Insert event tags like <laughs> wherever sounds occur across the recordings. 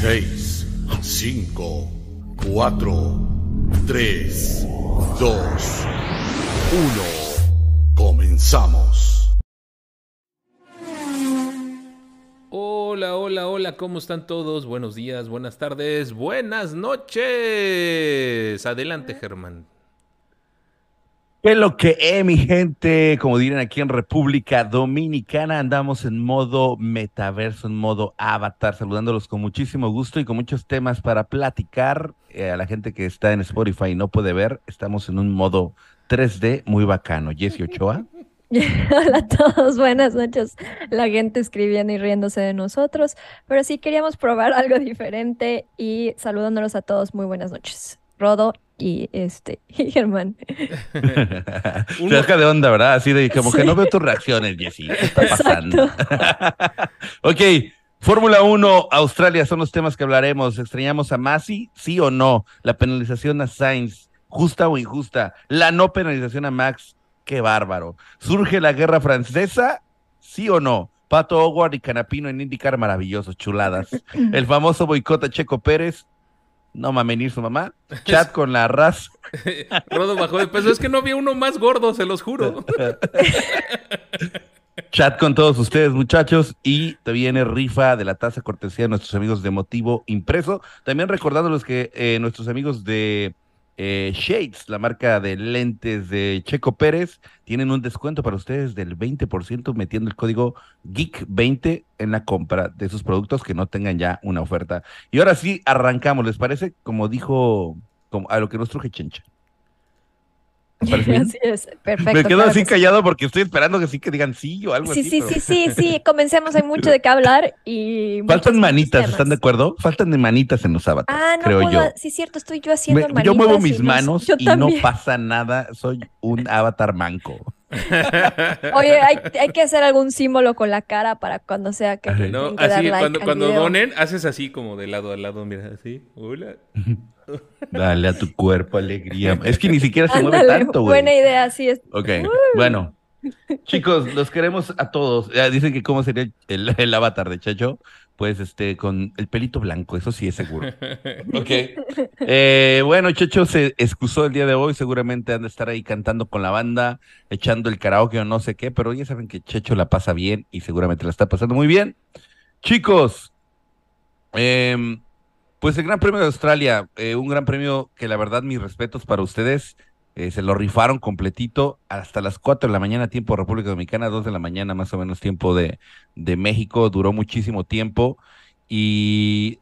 6, 5, 4, 3, 2, 1. Comenzamos. Hola, hola, hola, ¿cómo están todos? Buenos días, buenas tardes, buenas noches. Adelante, Germán. ¿Qué es lo que es, mi gente? Como dirían aquí en República Dominicana, andamos en modo metaverso, en modo avatar, saludándolos con muchísimo gusto y con muchos temas para platicar. Eh, a la gente que está en Spotify y no puede ver, estamos en un modo 3D muy bacano. Jessy Ochoa. <laughs> Hola a todos, buenas noches. La gente escribiendo y riéndose de nosotros, pero sí queríamos probar <laughs> algo diferente y saludándolos a todos, muy buenas noches. Rodo y este <laughs> y Germán. <laughs> Te deja de onda, ¿verdad? Así de como que no veo tus reacciones, Jessy. ¿Qué está pasando? <laughs> ok, Fórmula 1, Australia son los temas que hablaremos. ¿Extrañamos a Masi? ¿Sí o no? La penalización a Sainz, justa o injusta. La no penalización a Max, qué bárbaro. ¿Surge la guerra francesa? ¿Sí o no? Pato Howard y Canapino en indicar maravillosos, chuladas. El famoso boicot a Checo Pérez, no mamenir su mamá. <laughs> Chat con la raza. <laughs> Rodo bajó de peso. Es que no había uno más gordo, se los juro. <laughs> Chat con todos ustedes, muchachos. Y te viene rifa de la taza cortesía de nuestros amigos de Motivo Impreso. También recordándoles que eh, nuestros amigos de eh, Shades, la marca de lentes de Checo Pérez, tienen un descuento para ustedes del 20% metiendo el código GEEK20 en la compra de sus productos que no tengan ya una oferta. Y ahora sí, arrancamos. ¿Les parece? Como dijo, como a lo que nos truje Chencha. <laughs> Me quedo claro así que sí. callado porque estoy esperando que sí que digan sí o algo Sí, así. sí, pero- sí, sí, sí, <laughs> comencemos, hay mucho de qué hablar y Faltan manitas, temas. ¿están de acuerdo? Faltan de manitas en los avatares, Ah, no creo puedo, yo. sí, cierto, estoy yo haciendo Me- manitas. yo muevo mis no- manos yo y no pasa nada. Soy un avatar manco. <laughs> Oye, hay, hay que hacer algún símbolo con la cara para cuando sea que. No, dar así, like cuando, al cuando video. donen, haces así como de lado a lado, mira, así. Hola. Dale a tu cuerpo alegría. Es que ni siquiera se mueve tanto, güey. buena idea, así es. Ok, bueno. Chicos, los queremos a todos. Ya dicen que cómo sería el, el avatar de Chacho. Pues este, con el pelito blanco, eso sí es seguro. Ok. Eh, bueno, Checho se excusó el día de hoy, seguramente han de estar ahí cantando con la banda, echando el karaoke o no sé qué, pero ya saben que Checho la pasa bien y seguramente la está pasando muy bien. Chicos, em, pues el Gran Premio de Australia, eh, un gran premio que la verdad mis respetos para ustedes, eh, se lo rifaron completito hasta las 4 de la mañana, tiempo de República Dominicana, 2 de la mañana más o menos tiempo de, de México, duró muchísimo tiempo y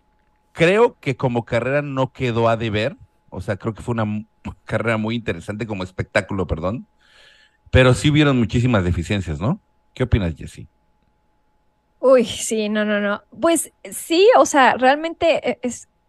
creo que como carrera no quedó a deber, o sea, creo que fue una <laughs> carrera muy interesante como espectáculo, perdón, pero sí hubieron muchísimas deficiencias, ¿no? ¿Qué opinas, Jessy? Uy, sí, no, no, no. Pues sí, o sea, realmente eh,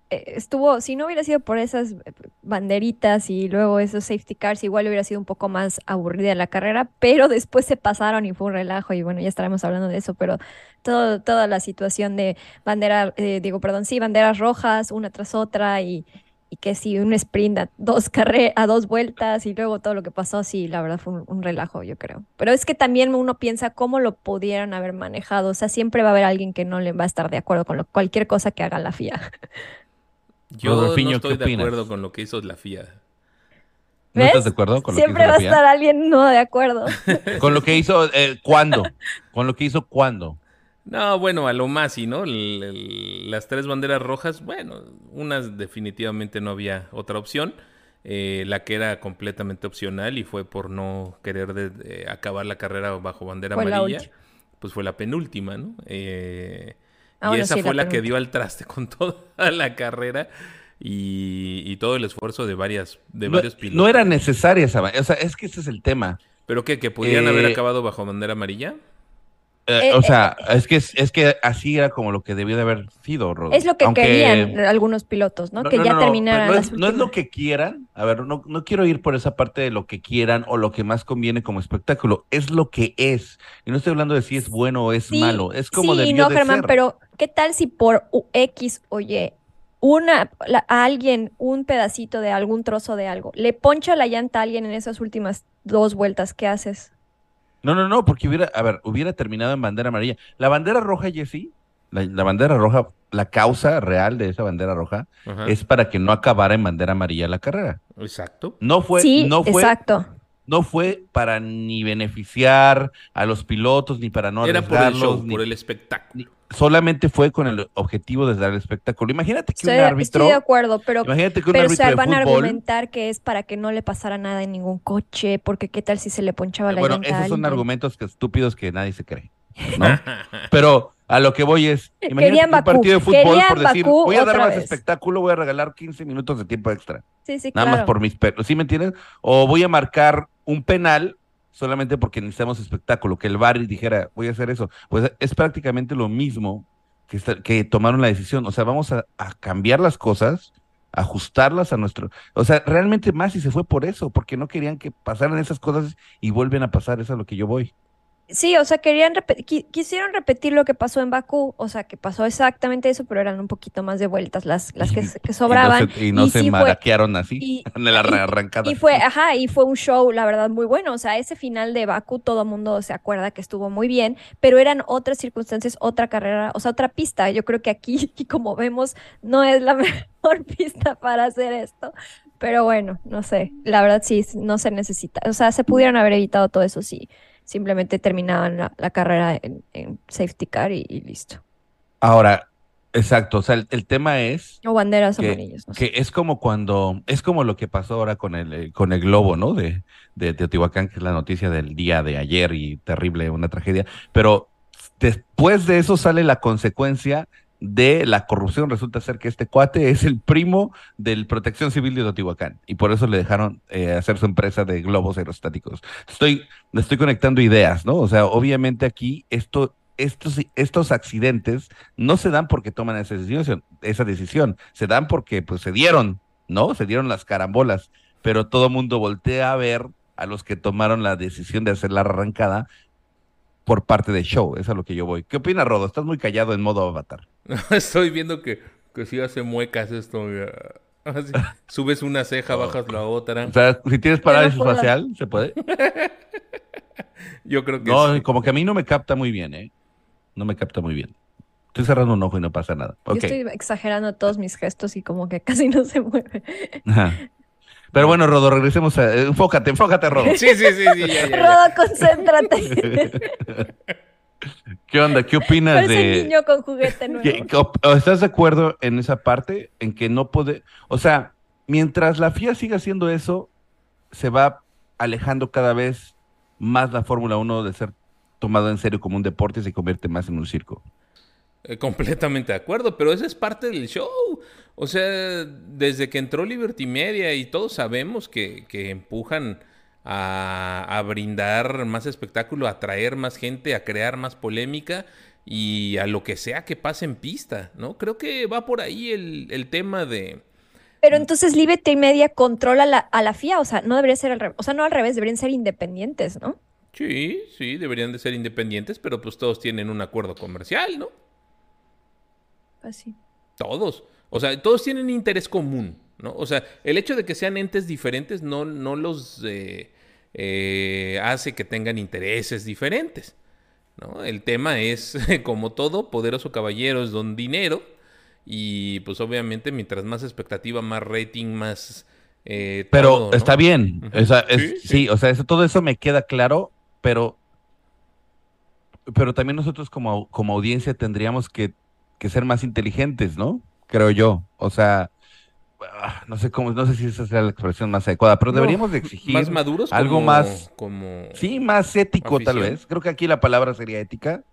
eh, estuvo, si no hubiera sido por esas eh, banderitas y luego esos safety cars, igual hubiera sido un poco más aburrida la carrera, pero <laughs> después se pasaron y fue un relajo y bueno, ya estaremos hablando de eso, pero todo, toda la situación de bandera, eh, digo, perdón, sí, banderas rojas una tras otra y, y que sí, un sprint a dos carre a dos vueltas y luego todo lo que pasó, sí, la verdad fue un, un relajo, yo creo. Pero es que también uno piensa cómo lo pudieran haber manejado, o sea, siempre va a haber alguien que no le va a estar de acuerdo con lo- cualquier cosa que haga la FIA. <laughs> Yo Rodolfiño, no ¿qué estoy de opinas? acuerdo con lo que hizo la FIA. ¿No ¿Ves? estás de acuerdo con lo que Siempre hizo va la a FIA? estar alguien no de acuerdo. <laughs> Con lo que hizo, eh, ¿cuándo? <laughs> Con lo que hizo, ¿cuándo? No, bueno, a lo más, ¿no? El- el- las tres banderas rojas, bueno, unas definitivamente no había otra opción. Eh, la que era completamente opcional y fue por no querer de- de acabar la carrera bajo bandera Fue amarilla, pues fue la penúltima, ¿no? Eh, Ah, y bueno, esa sí, fue la la que dio al traste con <laughs> toda la carrera y, y todo el esfuerzo de varias, de No, varios pilotos. no era necesaria esa, o sea, es que ese es el tema. ¿Pero qué? ¿Que pudieran haber Eh, acabado bajo bandera amarilla? Eh, Eh, o sea, es que es que así era como lo que debió de haber sido. Es lo que Aunque- querían algunos pilotos, ¿no? No, que no, ya no, terminaran no las es, no es lo que quieran. A ver, no, no quiero ir por esa parte de lo que quieran o lo que más conviene como espectáculo. Es lo que es. Y no estoy hablando de si es bueno o es Sí, malo. Es como sí, debió no, de Germán, ser. pero ¿qué tal si por X o Y una, la- a alguien un pedacito de algún trozo de algo, le poncha la llanta a alguien en esas últimas dos vueltas, ¿qué haces? No, no, no, porque hubiera, a ver, hubiera terminado en bandera amarilla. La bandera roja, Jessy, la, la bandera roja la causa real de esa bandera roja es para que no acabara en bandera amarilla la carrera. Exacto. No fue, sí, no fue, exacto. No fue para ni beneficiar a los pilotos ni para no Era por el show, por el espectáculo. solamente fue con el objetivo de dar el espectáculo. Imagínate que Estoy, un árbitro. estoy de acuerdo, pero, imagínate que un pero o sea, van a argumentar que es para que no le pasara nada en ningún coche, porque qué tal si se le ponchaba la Bueno, llanta a esos son alguien? argumentos que estúpidos que nadie se cree. ¿no? <laughs> Pero a lo que voy es, imagínate un Bakú, partido de fútbol querían por decir, Bakú voy a dar más vez. espectáculo, voy a regalar 15 minutos de tiempo extra. Sí, sí, Nada claro. más por mis perros, ¿sí me entiendes? O voy a marcar un penal solamente porque necesitamos espectáculo, que el Barry dijera, voy a hacer eso. Pues es prácticamente lo mismo que, esta- que tomaron la decisión. O sea, vamos a, a cambiar las cosas, ajustarlas a nuestro... O sea, realmente más si se fue por eso, porque no querían que pasaran esas cosas y vuelven a pasar, eso es a lo que yo voy. Sí, o sea, querían qui- quisieron repetir lo que pasó en Bakú, o sea, que pasó exactamente eso, pero eran un poquito más de vueltas las, las que, que sobraban. Y no se, y no Y se sí fue- maraquearon así y- <laughs> en la arrancada. Y fue, ajá, y fue un show, la verdad, muy bueno. O sea, ese final de Bakú, todo el mundo se acuerda que estuvo muy bien, pero eran otras circunstancias, otra carrera, o sea, otra pista. Yo creo que aquí, y <laughs> como vemos, no es la <laughs> mejor pista para hacer esto. Pero bueno, no sé, la verdad sí, no se necesita. O sea, se pudieron haber evitado todo eso si simplemente terminaban la, la carrera en, en safety car y, y listo. Ahora, exacto, o sea, el, el tema es O banderas que, amarillas, no sé. que es como cuando, es como lo que pasó ahora con el, eh, con el globo, ¿no? De, de Teotihuacán, que es la noticia del día de ayer y terrible, una tragedia. Pero después de eso sale la consecuencia de la corrupción. Resulta ser que este cuate es el primo del Protección Civil de Teotihuacán y por eso le dejaron eh, hacer su empresa de globos aerostáticos. Estoy, estoy conectando ideas, ¿no? O sea, obviamente aquí esto estos, estos accidentes no se dan porque toman esa decisión, esa decisión, se dan porque pues se dieron, ¿no? Se dieron las carambolas, pero todo mundo voltea a ver a los que tomaron la decisión de hacer la arrancada por parte del show, es a lo que yo voy. ¿Qué opina Rodo? Estás muy callado en modo avatar. <laughs> Estoy viendo que, que sí hace muecas esto. Así, subes una ceja, bajas la otra. O sea, si tienes parálisis facial, ¿se puede? <laughs> Yo creo que No, sí. como que a mí no me capta muy bien, ¿eh? No me capta muy bien. Estoy cerrando un ojo y no pasa nada. Yo estoy exagerando todos mis gestos y como que <laughs> casi no se mueve. Ajá. Pero bueno, Rodo, regresemos a... eh, Enfócate, enfócate, Rodo. Sí, sí, sí, sí, ya, ya, ya. Rodo, concéntrate. <laughs> ¿Qué onda? ¿Qué opinas Parece de...? niño con juguete nuevo. ¿Qué- qué op- o ¿Estás de acuerdo en esa parte? En que no puede... O sea, mientras la FIA siga haciendo eso, se va alejando cada vez más la Fórmula 1 de ser tomado en serio como un deporte y se convierte más en un circo. Eh, completamente de acuerdo, pero esa es parte del show. O sea, desde que entró Liberty Media y todos sabemos que, que empujan a, a brindar más espectáculo, a atraer más gente, a crear más polémica y a lo que sea que pase en pista, ¿no? Creo que va por ahí el, el tema de... Pero entonces Liberty Media controla la- a la FIA, o sea, no debería ser al revés, o sea, no al revés, deberían ser independientes, ¿no? Sí, sí, deberían de ser independientes, pero pues todos tienen un acuerdo comercial, ¿no? Así. Todos. O sea, todos tienen interés común, ¿no? O sea, el hecho de que sean entes diferentes no, no los eh, eh, hace que tengan intereses diferentes, ¿no? El tema es, <laughs> como todo, poderoso caballero es don dinero y pues obviamente mientras más expectativa, más rating, más... eh, Pero todo, ¿no? está bien. O sea, es- Sí, sí, sí. o sea, eso, todo eso me queda claro, pero, pero también nosotros como, como audiencia tendríamos que, que ser más inteligentes, ¿no? Creo yo. O sea, no sé cómo, no sé si esa sea la expresión más adecuada, pero No, deberíamos de exigir Más maduros algo como- más- Como... Sí, más ético tal vez. Creo que aquí la palabra sería ética.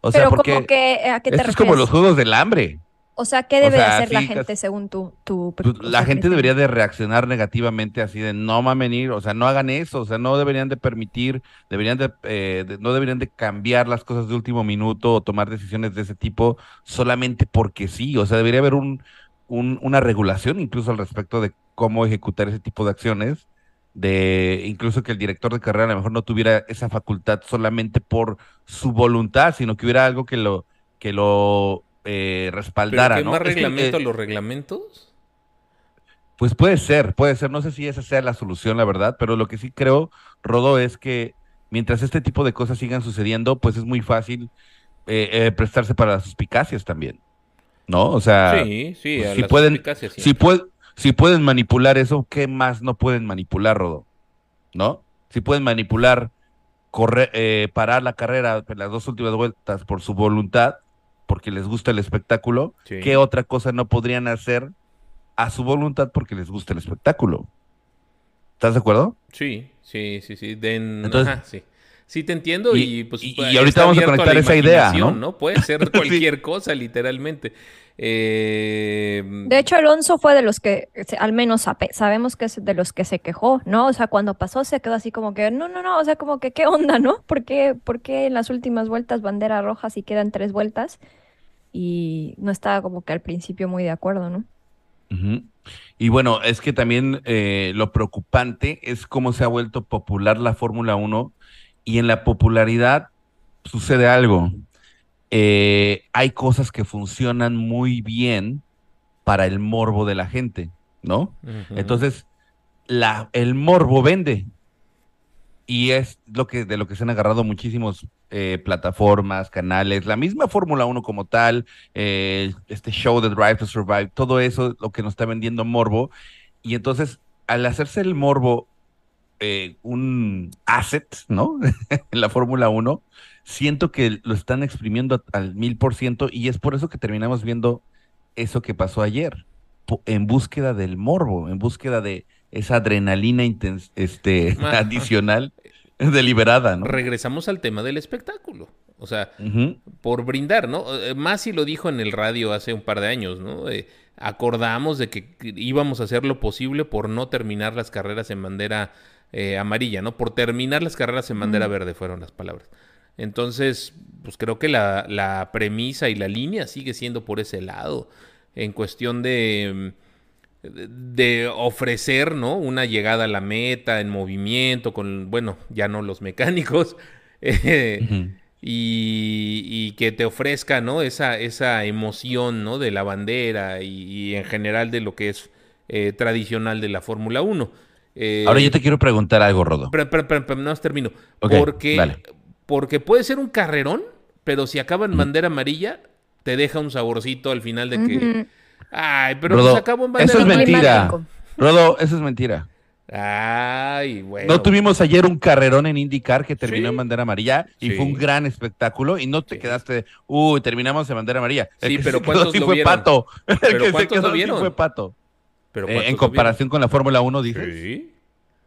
O sea, Pero porque como que, ¿a qué te esto es como los juegos del hambre. O sea, ¿qué debe sea, hacer la gente según tu... tu Pues, la gente criterio? debería de reaccionar negativamente así de no mamen ir, o sea, no hagan eso, o sea, no deberían de permitir, deberían de, eh, de- no deberían de cambiar las cosas de último minuto o tomar decisiones de ese tipo solamente porque sí, o sea, debería haber un, un- una regulación incluso al respecto de cómo ejecutar ese tipo de acciones, de incluso que el director de carrera a lo mejor no tuviera esa facultad solamente por su voluntad, sino que hubiera algo que lo que lo eh, ¿Pero respaldara, qué ¿no? más reglamento eh, a los reglamentos? pues puede ser, puede ser. No sé si esa sea la solución, la verdad, pero lo que sí creo, Rodo, es que mientras este tipo de cosas sigan sucediendo, pues es muy fácil eh, eh, prestarse para las suspicacias también. ¿no? O sea, sí, sí, pues, si pueden, si, pueden, si pueden manipular eso, ¿qué más no pueden manipular, Rodo? ¿No? Si pueden manipular, correr, eh, parar la carrera en las dos últimas vueltas por su voluntad, porque les gusta el espectáculo, Sí. ¿qué otra cosa no podrían hacer a su voluntad porque les gusta el espectáculo? ¿Estás de acuerdo? Sí, sí, sí, sí. Den, Entonces- ajá, sí. Sí, te entiendo y, Y- pues y- pues, y ahorita está vamos a conectar la esa idea, imaginación, ¿no? Puede ser <laughs> cualquier cosa, literalmente. Eh, De hecho, Alonso fue de los que, al menos sabe- sabemos que es de los que se quejó, ¿no? O sea, cuando pasó se quedó así como que, no, no, no, o sea, como que, ¿qué onda, no? ¿Por qué, por qué en las últimas vueltas bandera roja si quedan tres vueltas? Y no estaba como que al principio muy de acuerdo, ¿no? Y bueno, es que también eh, lo preocupante es cómo se ha vuelto popular la Fórmula 1 y en la popularidad sucede algo. Eh, hay cosas que funcionan muy bien para el morbo de la gente, ¿no? Entonces, la, el morbo vende. Y es lo que, de lo que se han agarrado muchísimos eh, plataformas, canales, la misma Fórmula 1 como tal, eh, este show de Drive to Survive, todo eso lo que nos está vendiendo morbo. Y entonces, al hacerse el morbo eh, un asset, ¿no? <laughs> en la Fórmula 1, siento que lo están exprimiendo al mil por ciento y es por eso que terminamos viendo eso que pasó ayer, en búsqueda del morbo, en búsqueda de esa adrenalina este, <laughs> <laughs> adicional deliberada, ¿no? Regresamos al tema del espectáculo. O sea, por brindar, ¿no? Eh, Masi lo dijo en el radio hace un par de años, ¿no? Eh, acordamos de que íbamos a hacer lo posible por no terminar las carreras en bandera eh, amarilla, ¿no? Por terminar las carreras en bandera verde fueron las palabras. Entonces, pues creo que la, la premisa y la línea sigue siendo por ese lado, en cuestión de, mm, de ofrecer, ¿no? Una llegada a la meta en movimiento, con, bueno, ya no los mecánicos, <laughs> eh, y, y que te ofrezca, ¿no? Esa, esa emoción, ¿no? De la bandera y, y en general de lo que es eh, tradicional de la Fórmula 1. Eh, Ahora yo te quiero preguntar algo, Rodo. pero, pero, pero, pero no más termino. Porque, dale. Porque puede ser un carrerón, pero si acaba en bandera amarilla, te deja un saborcito al final de que. Ay, pero Rodo, pues acabó en bandera eso es amarilla. mentira. Rodo, eso es mentira. Ay, bueno. No tuvimos ayer un carrerón en IndyCar que terminó Sí. en bandera amarilla y Sí. fue un gran espectáculo y no te Sí. quedaste, uy, terminamos en bandera amarilla. El Sí, que pero se quedó ¿cuántos así lo fue vieron? Pato. <laughs> El ¿Pero que se cuántos lo quedó así vieron? fue Pato. Pero Eh, ¿cuántos en lo comparación con la Fórmula 1, vieron? dices. Sí.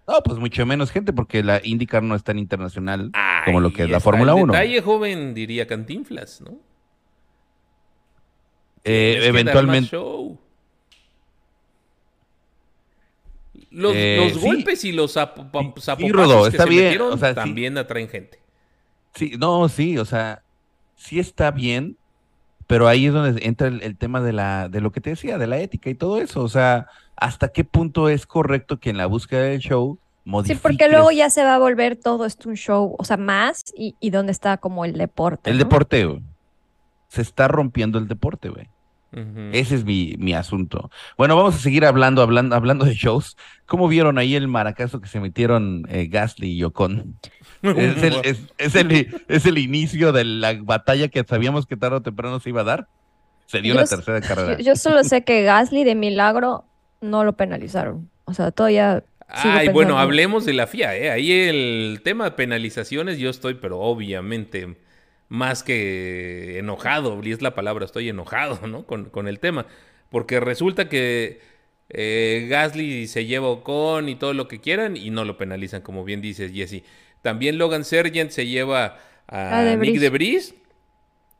No, pues mucho menos gente porque la IndyCar no es tan internacional como lo que es la Fórmula el 1. Detalle joven, diría Cantinflas, ¿no? Eh, eventualmente. Los, Eh, los sí. golpes y los zap- Sí, Rodo, que se metieron o sea, sí. también atraen gente. sí, no, sí, o sea, sí está bien, pero ahí es donde entra el, el tema de la, de lo que te decía, de la ética y todo eso. O sea, hasta qué punto es correcto que en la búsqueda del show Sí, modifiques porque luego ya se va a volver todo esto un show, o sea, más y, y dónde está como el deporte, el ¿no? deporte, güey. Se está rompiendo el deporte, güey. Ese es mi, mi asunto. Bueno, vamos a seguir hablando, hablando, hablando de shows. ¿Cómo vieron ahí el maracazo que se metieron eh, Gasly y Ocon? <laughs> Es el, es, es el, es el inicio de la batalla que sabíamos que tarde o temprano se iba a dar. Se dio Yo la tercera carrera. Yo, yo solo sé que Gasly de milagro no lo penalizaron. O sea, todavía Ay, bueno, hablemos de la FIA, ¿eh? Ahí el tema de penalizaciones, yo estoy, pero obviamente más que enojado, y es la palabra, estoy enojado, <laughs> ¿no? Con, con el tema. Porque resulta que eh, Gasly se lleva Ocon y todo lo que quieran y no lo penalizan, como bien dices, Jesse. También Logan Sargent se lleva a De Nick Vries. de Vries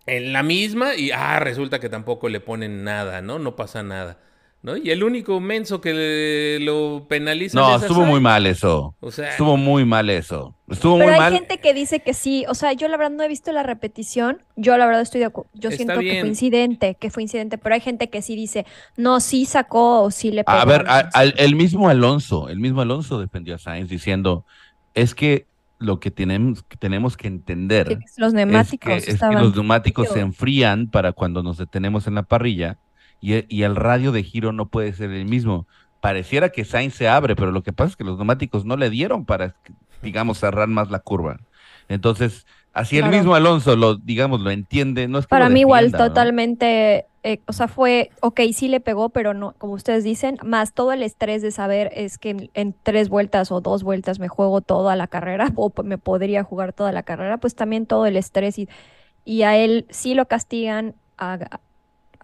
en la misma y ah, resulta que tampoco le ponen nada, ¿no? No pasa nada. ¿No? Y el único menso que le- lo penaliza No, estuvo muy mal eso. O sea, Estuvo muy mal eso. Estuvo Pero muy hay mal. gente que dice que sí, o sea, yo la verdad no he visto la repetición, yo la verdad estoy de acuerdo, yo Está siento que fue incidente, que fue incidente, pero hay gente que sí dice, no, sí sacó o sí le pegó. A ver, a- el mismo Alonso, el mismo Alonso defendió a Sainz diciendo, es que lo que tenemos, que tenemos que entender Sí, los es neumáticos que, es que estaban los neumáticos se enfrían para cuando nos detenemos en la parrilla y, e- y el radio de giro no puede ser el mismo. Pareciera que Sainz se abre, pero lo que pasa es que los neumáticos no le dieron para, digamos, cerrar más la curva. Entonces, así el mismo Alonso lo, digamos, lo entiende. No es que Para mí igual totalmente eh, o sea, fue, ok, sí le pegó, pero no, como ustedes dicen, más todo el estrés de saber es que en, en tres vueltas o dos vueltas me juego toda la carrera <laughs> o me podría jugar toda la carrera, pues también todo el estrés y, y a él sí lo castigan, a,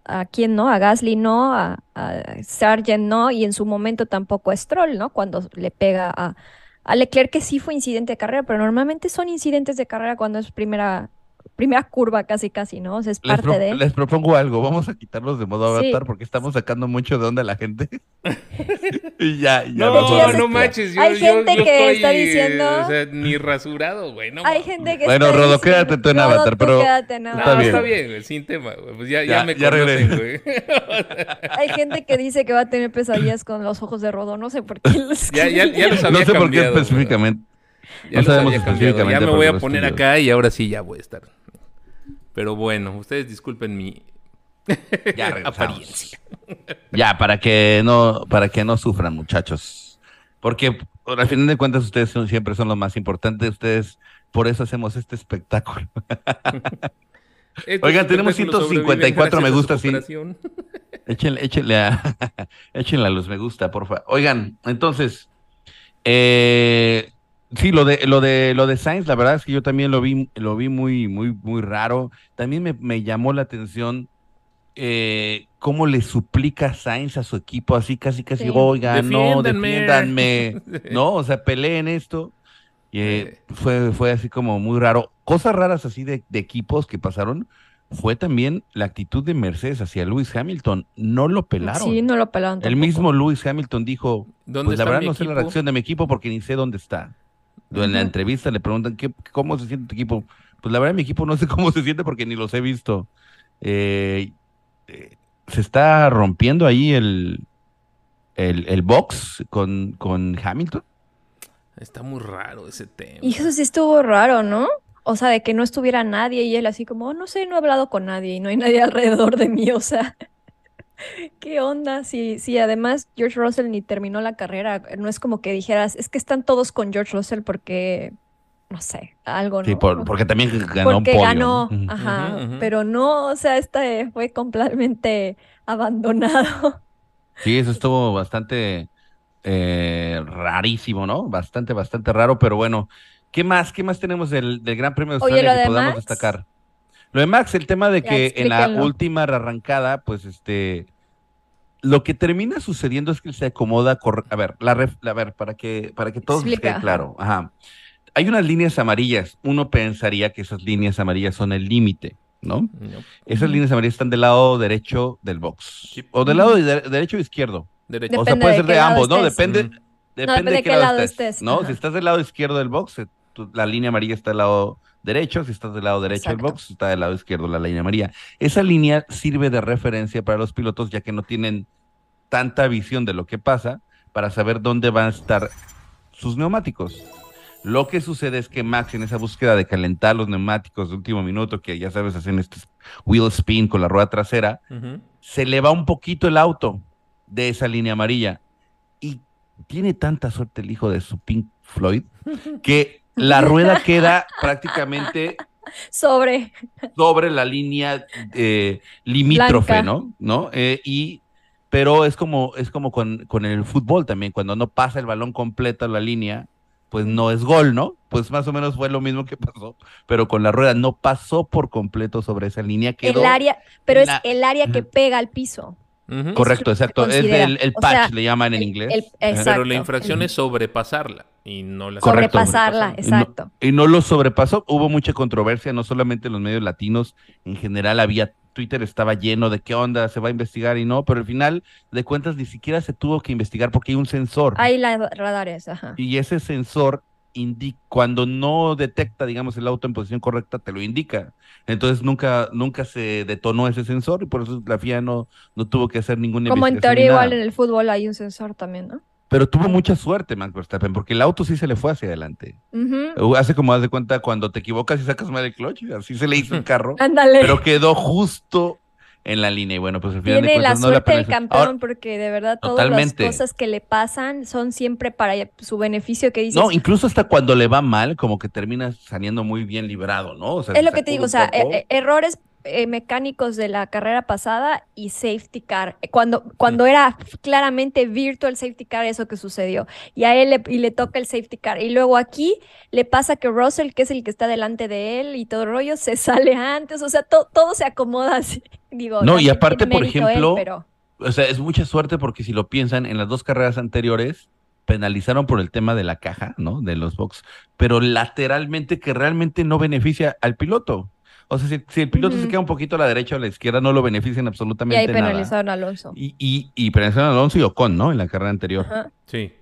a quién no, a Gasly no, a, a Sargent no, y en su momento tampoco a Stroll, ¿no? Cuando le pega a, a Leclerc, que sí fue incidente de carrera, pero normalmente son incidentes de carrera cuando es primera, primera curva casi casi, ¿no? O sea, es Les, parte pro- de... les propongo algo, vamos a quitarlos de modo Sí. avatar porque estamos sacando mucho de onda a la gente. <laughs> y ya, ya. No, ya no que manches. Yo, hay yo- gente yo que estoy, está eh, diciendo- o sea, ni rasurado, güey. No, Hay gente que Bueno, está Rodo, diciendo- quédate tú en Rodo, Avatar, pero- quédate en No, Está Avatar. bien. está bien, güey, sin tema, güey. Pues ya, ya, Ya- me ya conocen, regresé. güey. <laughs> Hay gente que dice que va a tener pesadillas con los ojos de Rodo, no sé por qué. <laughs> los- ya, ya, ya los No había sé por qué güey. específicamente. Ya No sabemos cambiado. Ya específicamente me voy a poner acá y ahora sí ya voy a estar. Pero bueno, ustedes disculpen mi <laughs> Ya apariencia. Ya, para que no, para que no sufran, muchachos. Porque al final de cuentas ustedes son- siempre son los más importantes. Ustedes, por eso hacemos este espectáculo. Oigan, tenemos espectáculos 154 me gusta, sí. <laughs> Échenle, échenle a, <laughs> échenle a los me gusta, porfa. Oigan, entonces, eh, sí, lo de, lo de, lo de Sainz, la verdad es que yo también lo vi, lo vi muy, muy, muy raro. También me, me llamó la atención eh, cómo le suplica Sainz a su equipo, así casi, casi, Sí. oigan, no, Defiéndanme". <laughs> no, o sea, peleen esto. Y eh, fue, fue así como muy raro. Cosas raras así de, de equipos que pasaron fue también la actitud de Mercedes hacia Lewis Hamilton. No lo pelaron. Sí, no lo pelaron El mismo Lewis Hamilton dijo, ¿Dónde pues la verdad no sé la reacción de mi equipo porque ni sé dónde está. En la entrevista le preguntan ¿qué, cómo se siente tu equipo. Pues la verdad mi equipo no sé <laughs> cómo se siente porque ni los he visto. Eh, eh, se está rompiendo ahí el, el, el box con, con Hamilton. Está muy raro ese tema. Y eso sí estuvo raro, ¿no? O sea, de que no estuviera nadie y él así como, "Oh, no sé, no he hablado con nadie y no hay nadie <laughs> alrededor de mí, o sea, ¿qué onda? Sí, sí, además George Russell ni terminó la carrera, no es como que dijeras, es que están todos con George Russell porque, no sé, algo, Sí, ¿no? por- porque también ganó un Porque podio. ganó, ajá, pero no, o sea, este fue completamente <laughs> abandonado. Sí, eso estuvo bastante eh, rarísimo, ¿no? Bastante, bastante raro, pero bueno. ¿Qué más? ¿Qué más tenemos del, del Gran Premio de Oye, Australia lo que de podamos Max. destacar? Lo de Max, el tema de Ya, que en la última arrancada, pues este, lo que termina sucediendo es que él se acomoda, a ver, la ref- a ver, para que, para que todo Explica, quede claro, ajá. Hay unas líneas amarillas, uno pensaría que esas líneas amarillas son el límite, ¿no? No. Esas líneas amarillas están del lado derecho del box, o del lado de- derecho o izquierdo. Derecho. O sea, Depende puede de ser qué de lado ambos, ¿no? estés. Depende, depende de qué lado, estés, ¿no? ajá. Si estás del lado izquierdo del box, eh, la línea amarilla está del lado derecho. Si estás del lado derecho del Exacto. box, está del lado izquierdo la línea amarilla. Esa línea sirve de referencia para los pilotos, ya que no tienen tanta visión de lo que pasa para saber dónde van a estar sus neumáticos. Lo que sucede es que Max, en esa búsqueda de calentar los neumáticos de último minuto, que ya sabes, hacen este wheel spin con la rueda trasera, se le va un poquito el auto de esa línea amarilla. Y tiene tanta suerte el hijo de su Pink Floyd <laughs> que la <laughs> rueda queda prácticamente Sobre, sobre la línea eh, limítrofe, Blanca. ¿no? ¿No? Eh, y, pero es como, es como con, con el fútbol también, cuando no pasa el balón completo a la línea, pues no es gol, ¿no? Pues más o menos fue lo mismo que pasó, pero con la rueda no pasó por completo sobre esa línea, quedó el área, pero es el área que pega al piso. Correcto, exacto, es el O patch, sea, le llaman en el- inglés. el- exacto. Pero la infracción el- es sobrepasarla y no la Correcto. sobrepasarla, Y no- exacto. Y no lo sobrepasó. Hubo mucha controversia, no solamente en los medios latinos, en general había, Twitter estaba lleno de qué onda, se va a investigar y no, pero al final de cuentas ni siquiera se tuvo que investigar porque hay un sensor. Hay la radares, ajá. Y ese sensor indica, cuando no detecta, digamos, el auto en posición correcta, te lo indica. Entonces nunca, nunca se detonó ese sensor y por eso la FIA no, no tuvo que hacer ninguna Como en teoría igual en el fútbol hay un sensor también, ¿no? Pero tuvo mucha suerte Max Verstappen, porque el auto sí se le fue hacia adelante. Hace como haz de cuenta cuando te equivocas y sacas mal el clutch, así se le hizo el carro, <laughs> Ándale. pero quedó justo en la línea. Y bueno, pues al final de Tiene la cuentas no la suerte del penalizó. campeón Ahora, porque de verdad todas Totalmente. las cosas que le pasan son siempre para su beneficio que dices. no, incluso hasta cuando le va mal, como que termina saliendo muy bien librado, ¿no? O sea, es lo que te digo, o sea, poco. e- e- errores eh, mecánicos de la carrera pasada y safety car. Cuando, cuando era claramente virtual safety car, eso que sucedió. Y a él le, y le toca el safety car. Y luego aquí le pasa que Russell, que es el que está delante de él y todo el rollo, se <laughs> sale antes. O sea, todo se acomoda así. Digo, no, y aparte, por ejemplo, o sea, es mucha suerte porque si lo piensan, en las dos carreras anteriores penalizaron por el tema de la caja, ¿no? De los box, pero lateralmente que realmente no beneficia al piloto. O sea, si, el piloto se queda un poquito a la derecha o a la izquierda, no lo benefician absolutamente nada. Y ahí penalizaron a Alonso. Y, y, y, penalizaron a Alonso y Ocon, ¿no? En la carrera anterior. Sí.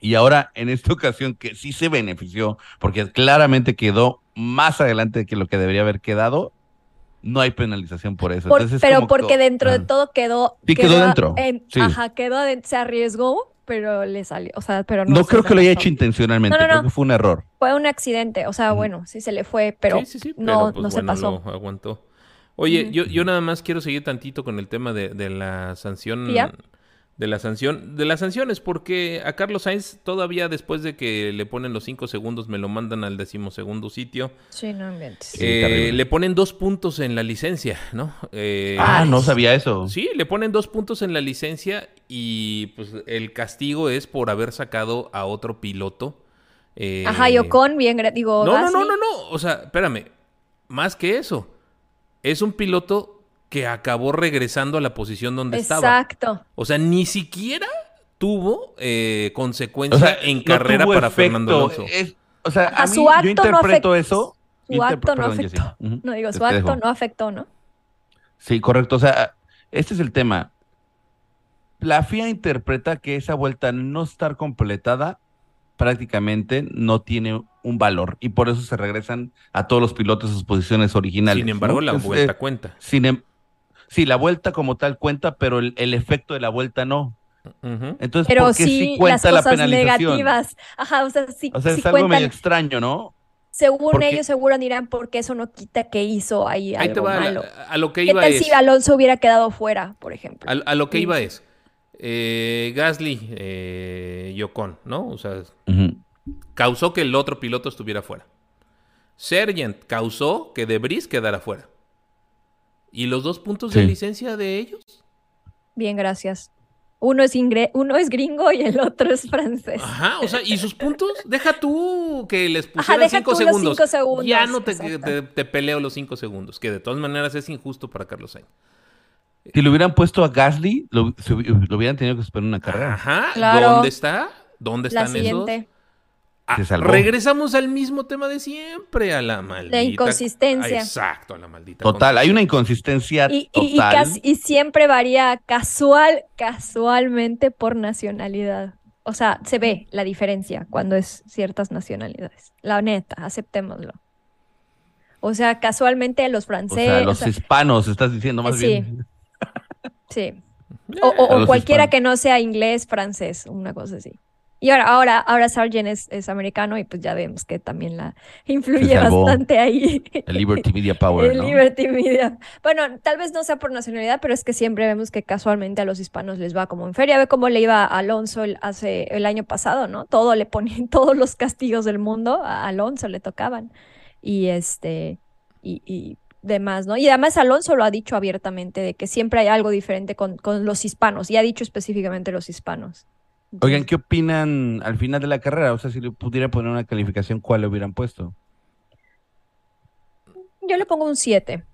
Y ahora, en esta ocasión, que sí se benefició, porque claramente quedó más adelante que lo que debería haber quedado, no hay penalización por eso. pero porque dentro de todo quedó. Sí, quedó, dentro. Ajá, quedó se arriesgó, pero le salió. O sea, pero no. No creo que lo haya hecho intencionalmente, creo que fue un error. Fue un accidente, o sea, bueno, sí se le fue, pero, no, pues, no se pasó. aguantó. Oye, yo, yo nada más quiero seguir tantito con el tema de, de la sanción de la sanción, de las sanciones, porque a Carlos Sainz todavía después de que le ponen los cinco segundos me lo mandan al decimosegundo sitio. Sí, no eh, le ponen dos puntos en la licencia, ¿no? Eh, ah, no sabía eso. Sí, le ponen dos puntos en la licencia y pues el castigo es por haber sacado a otro piloto. Eh, Ajá, y Ocon, bien, digo. No, no, no, no, no, o sea, espérame, más que eso, es un piloto que acabó regresando a la posición donde estaba. Exacto. O sea, ni siquiera tuvo eh, consecuencia en carrera para Fernando Alonso. o sea, a, mí, yo interpreto eso. Su acto no afectó. No digo, su acto no afectó, ¿no? Sí, correcto. O sea, este es el tema. La FIA interpreta que esa vuelta no estar completada prácticamente no tiene un valor y por eso se regresan a todos los pilotos a sus posiciones originales. Sin embargo, la vuelta eh, cuenta. Sin, em, sí, la vuelta como tal cuenta, pero el, efecto de la vuelta no. Entonces, pero ¿por qué sí, cuenta la penalización? negativas. Ajá, o sea, sí, o sea es algo medio extraño, ¿no? Según ellos, seguro dirán, porque eso no quita que hizo ahí, algo te va, malo. A, lo que iba ¿Qué tal si Alonso hubiera quedado fuera, por ejemplo? A, lo que iba es, eh, Gasly eh, y Ocon, ¿no? O sea, causó que el otro piloto estuviera fuera. Sergent causó que Debris quedara fuera. ¿Y los dos puntos de licencia de ellos? Bien, gracias. Uno es, uno es gringo y el otro es francés. Ajá, o sea, ¿y sus puntos? Deja tú que les pusieran cinco, segundos. Ya no te, te, peleo los cinco segundos, que de todas maneras es injusto para Carlos Sainz. Si lo hubieran puesto a Gasly, lo, hubieran tenido que esperar una carrera. Ajá, ¿dónde está? ¿Dónde están esos? Ah, regresamos al mismo tema de siempre, a la maldita. La inconsistencia. exacto, a la maldita. Total, hay una inconsistencia y, total. Y, siempre varía casual, casualmente por nacionalidad. O sea, se ve la diferencia cuando es ciertas nacionalidades. La neta, aceptémoslo. O sea, casualmente los franceses. O sea, los hispanos, estás diciendo más sí. bien. <laughs> Sí. O, cualquiera que no sea inglés, francés, una cosa así. Y ahora, ahora, ahora Sargent es, americano y pues ya vemos que también la influye bastante ahí. El Liberty Media <laughs> Power. El Liberty Media. Bueno, tal vez no sea por nacionalidad, pero es que siempre vemos que casualmente a los hispanos les va como en feria. Ve cómo le iba a Alonso el, hace el año pasado, ¿no? Todo le ponían, <laughs> todos los castigos del mundo a Alonso le tocaban. Y este, y, y demás, ¿no? Y además Alonso lo ha dicho abiertamente de que siempre hay algo diferente con, con los hispanos, y ha dicho específicamente los hispanos. Oigan, ¿qué opinan al final de la carrera? O sea, si le pudiera poner una calificación, ¿cuál le hubieran puesto? Yo le pongo un 7.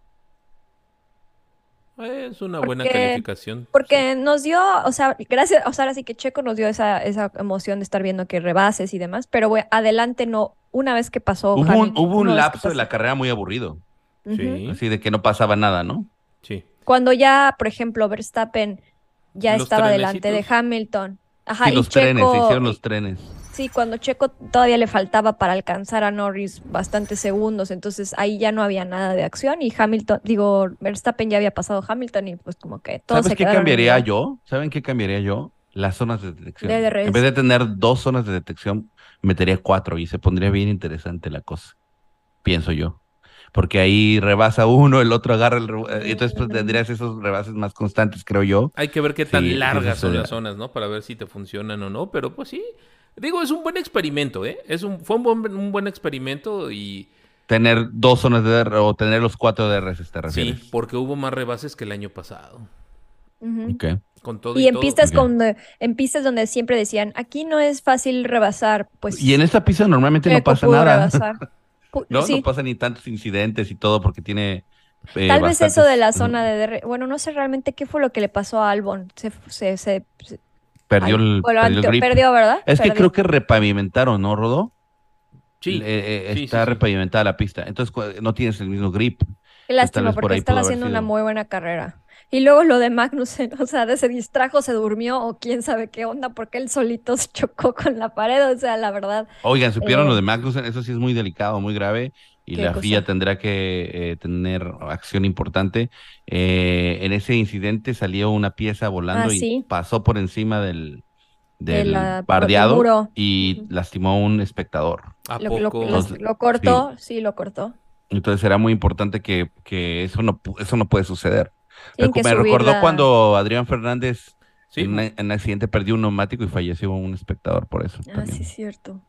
Es una buena calificación. Porque nos dio, o sea, gracias, o sea, ahora sí que Checo nos dio esa, esa emoción de estar viendo que rebases y demás, pero adelante no, una vez que pasó. Hubo un, hubo un lapso de la carrera muy aburrido. Sí. Así de que no pasaba nada, ¿no? Sí. Cuando ya, por ejemplo, Verstappen ya estaba delante de Hamilton Ajá, los trenes, se hicieron los trenes. Sí, cuando Checo todavía le faltaba para alcanzar a Norris bastantes segundos, entonces ahí ya no había nada de acción y Hamilton, digo, Verstappen ya había pasado Hamilton y pues como que todo ¿Sabes qué cambiaría yo? ¿Saben qué cambiaría yo? Las zonas de detección. en vez de tener dos zonas de detección, metería cuatro y se pondría bien interesante la cosa, pienso yo porque ahí rebasa uno, el otro agarra el eh, y entonces pues tendrías esos rebases más constantes, creo yo. Hay que ver qué tan largas son las zonas, ¿no? Para ver si te funcionan o no, pero pues sí. Digo, es un buen experimento, ¿eh? Es un, fue un buen, un buen experimento y tener dos zonas de DR o tener los cuatro DRS, te Sí, refieres. porque hubo más rebases que el año pasado. Ujú. Ok. Con todo Y y, en todo. pistas donde, en pistas donde siempre decían, aquí no es fácil rebasar, pues Y en esta pista normalmente no Checo pasa nada. <laughs> No, sí, no pasan ni tantos incidentes y todo porque tiene. eh, tal vez eso de la zona de DR, bueno, no sé realmente qué fue lo que le pasó a Albon, se, se, se- se- Perdió ay, el, bueno, perdió el ante- grip. perdió, ¿verdad? Es que creo que repavimentaron, ¿no, Rodó? Sí, Eh, eh, sí, está sí, sí. repavimentada la pista. Entonces no tienes el mismo grip. Qué lástima, porque haber haciendo una muy buena carrera. Y luego lo de Magnussen, <laughs> o sea, de se distrajo, se durmió, o quién sabe qué onda, porque él solito <laughs> se chocó con la pared, o sea, la verdad. Oigan, ¿supieron Eh, lo de Magnussen? Eso sí es muy delicado, muy grave. Y ¿Qué la cosa? FIA tendrá que eh, tener acción importante. Eh, en ese incidente salió una pieza volando Ah, y sí. pasó por encima del, De del la- del bardeado muro. y lastimó a un espectador. ¿A Lo, lo- poco? lo- Entonces, lo cortó, sí. lo cortó. Entonces será muy importante que, que eso no pu- eso no puede suceder. Me, que me subir recordó la- cuando Adrián Fernández Sí, en, una- en un accidente perdió un neumático y falleció un espectador por eso. Ah, también. sí, es cierto.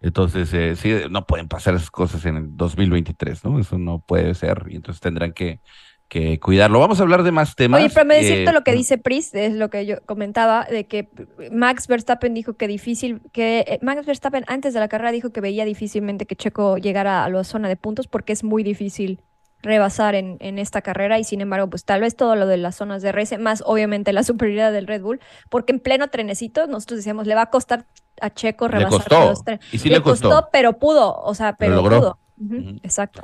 Entonces, eh, sí, no pueden pasar esas cosas en el 2023, ¿no? Eso no puede ser y entonces tendrán que, que cuidarlo. Vamos a hablar de más temas. Oye, pero me eh, decirte lo que dice Pris, es lo que yo comentaba, de que Max Verstappen dijo que difícil, que eh, Max Verstappen antes de la carrera dijo que veía difícilmente que Checo llegara a la zona de puntos porque es muy difícil rebasar en, en esta carrera y sin embargo, pues tal vez todo lo de las zonas de RS, más obviamente la <laughs> superioridad del Red Bull, porque en pleno trenecito nosotros decíamos, le va a costar a Checo Le rebasar costó, los tre- y sí le costó. pero pudo, o sea, pero logró. pudo. Exacto.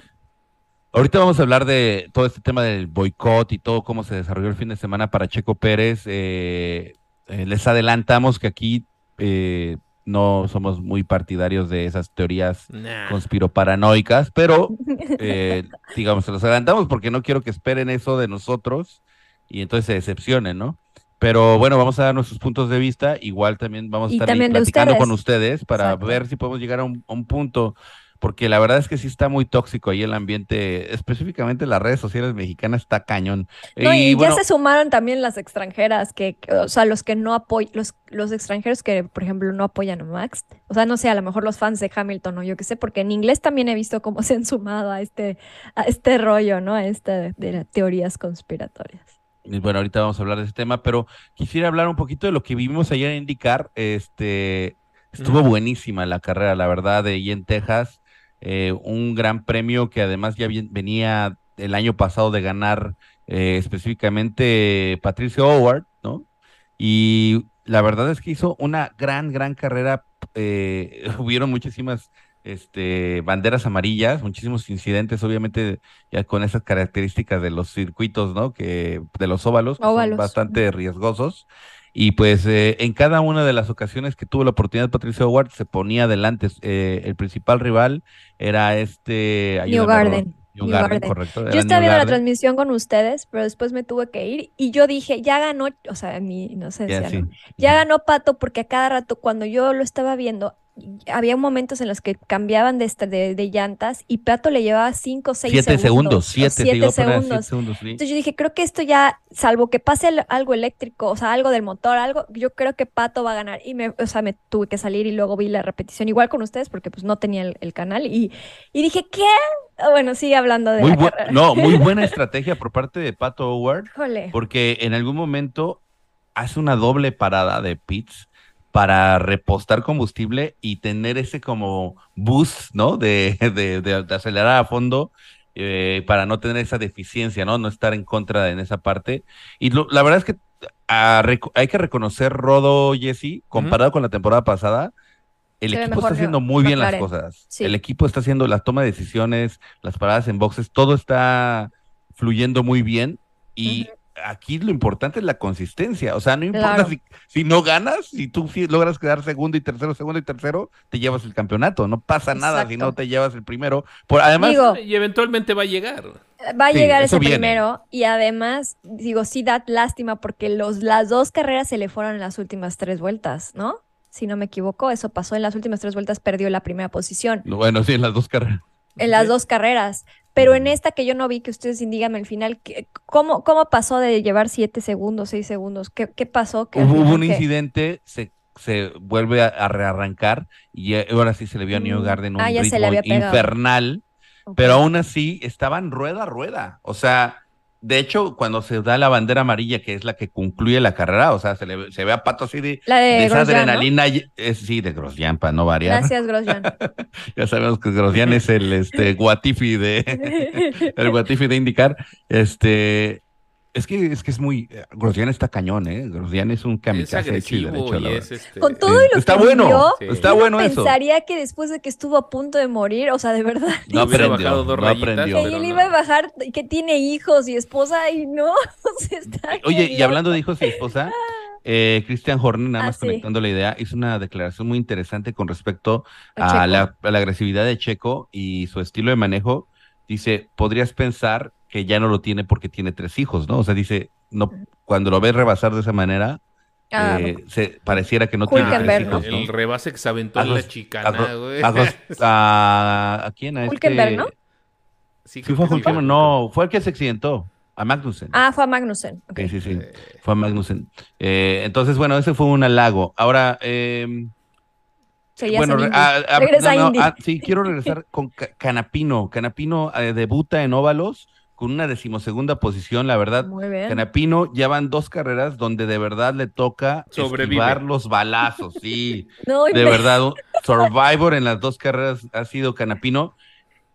Ahorita vamos a hablar de todo este tema del boicot y todo cómo se desarrolló el fin de semana para Checo Pérez. Eh, eh, les adelantamos que aquí eh, no somos muy partidarios de esas teorías Nah. conspiroparanoicas, pero <laughs> eh, digamos, se los adelantamos porque no quiero que esperen eso de nosotros y entonces se decepcionen, ¿no? Pero bueno, vamos a dar nuestros puntos de vista. Igual también vamos a estar platicando ustedes. con ustedes para Exacto. ver si podemos llegar a un, a un punto, porque la verdad es que sí está muy tóxico ahí el ambiente, específicamente las redes sociales mexicanas está cañón. No, y, bueno, ya se sumaron también las extranjeras, que, que, o sea, los que no apoyan, los, los extranjeros que, por ejemplo, no apoyan a Max. O sea, no sé, a lo mejor los fans de Hamilton o yo qué sé, porque en inglés también he visto cómo <laughs> se han sumado a este, a este rollo, ¿no? A este de, de las teorías conspiratorias. Y Bueno, ahorita vamos a hablar de ese tema, pero quisiera hablar un poquito de lo que vivimos ayer en IndyCar. Este, estuvo buenísima la carrera, la verdad, de ahí en Texas. Eh, un gran premio que además ya venía el año pasado de ganar eh, específicamente Patricio Howard, ¿no? Y la verdad es que hizo una gran, gran carrera. eh, <laughs> hubieron muchísimas este, banderas amarillas, muchísimos incidentes, obviamente ya con esas características de los circuitos, ¿no? Que de los óvalos, que son Óvalos. bastante riesgosos. Y pues eh, en cada una de las ocasiones que tuvo la oportunidad Patricio Howard se ponía adelante. Eh, el principal rival era este New Garden. New Garden, Garden. correcto. Yo estaba viendo la transmisión con ustedes, pero después me tuve que ir y yo dije, ya ganó, o sea, mi, no sé, Ya, ganó Pato porque a cada rato cuando yo lo estaba viendo, había momentos en los que cambiaban de, de, de llantas y Pato le llevaba 5 o 6 Siete segundos, o siete, siete segundos. segundos, sí. Entonces yo dije, creo que esto ya, salvo que pase el- algo eléctrico, o sea, algo del motor, algo, yo creo que Pato va a ganar. Y me, o sea, me tuve que salir y luego vi la repetición igual con ustedes porque pues no tenía el, el canal y, y dije, ¿qué? Ah, Bueno, sigue hablando de Muy la buen- carrera. no, muy <laughs> buena estrategia por parte de Pato Howard, Híjole. porque en algún momento hace una doble parada de pits para repostar combustible y tener ese como boost, ¿no? De, de, de- de acelerar a fondo eh, para no tener esa deficiencia, ¿no? No estar en contra en esa parte. Y lo- la verdad es que ah, hay que reconocer, Rodo, Jesse, comparado con la temporada pasada, el Se equipo está haciendo muy bien las cosas. Sí. El equipo está haciendo la toma de decisiones, las paradas en boxes, todo está fluyendo muy bien. Y aquí lo importante es la consistencia. O sea, no importa Claro. si, si no ganas, si tú sí logras quedar segundo y tercero, segundo y tercero, te llevas el campeonato. No pasa nada si no te llevas el primero. Por, además, Digo, Y eventualmente va a llegar. Va a Sí, llegar ese viene. primero y además, digo, sí da lástima porque los, las dos carreras se le fueron en las últimas tres vueltas, ¿no? Si no me equivoco, eso pasó en las últimas tres vueltas, perdió la primera posición bueno, sí, en las dos carreras. en las Sí. dos carreras. Pero en esta que yo no vi, que ustedes díganme al final, ¿qué- ¿cómo, cómo pasó de llevar siete segundos, seis segundos? ¿Qué, qué pasó? Hubo, un incidente, se, se vuelve a, a rearrancar y ahora sí se le vio a New Mm, Garden un ah, ritmo infernal. pero aún así estaban rueda a rueda. O sea, de hecho, cuando se da la bandera amarilla, que es la que concluye la carrera, o sea, se, le, se ve a Pato así de, La de de esa Grosjean, ¿no? adrenalina. es- sí, de Grosjean, para no variar. Gracias, Grosjean. <laughs> Ya sabemos que Grosjean es el este, guatifi de <laughs> el guatifi de indicar. Este, es que es que es muy Grosjean está cañón, ¿eh? Grosjean es un Es kamikaze hecho y derecho, la es este. Con todo y lo Está que bueno, vivió, Sí. está bueno eso. pensaría que después de que estuvo a punto de morir, o sea, de verdad, <laughs> No hubiera aprendió, bajado dos no rayitas, aprendió. que él no. iba a bajar, y que tiene hijos y esposa y no, <laughs> está Oye, y hablando de hijos y esposa, <laughs> eh, Christian Horner, nada Ah, más sí. conectando la idea, hizo una declaración muy interesante con respecto A a Checo. la, a la agresividad de Checo y su estilo de manejo. Dice, podrías pensar que ya no lo tiene porque tiene tres hijos, ¿no? O sea, dice, no, cuando lo ves rebasar de esa manera, Ah, eh, se, pareciera que no tiene tres hijos, ¿no? El rebase que se aventó en Agos- la chicana, güey. <laughs> A, ¿a quién? A este- Hulkenberg, ¿no? Sí, Sí, fue Hulkenberg, no, fue el que se accidentó, a Magnussen. Ah, fue a Magnussen. ok. Sí, sí, sí. Fue a Magnussen. Eh, entonces, bueno, ese fue un halago. Ahora, eh, bueno, ah, ah, Regresa no, a sí, quiero regresar <laughs> con Ca- Canapino. Canapino eh, debuta en óvalos con una decimosegunda posición, la verdad. Muy bien. Canapino ya van dos carreras donde de verdad le toca Sobrevive. esquivar los balazos, sí. <laughs> No, De verdad, Survivor en las dos carreras ha sido Canapino.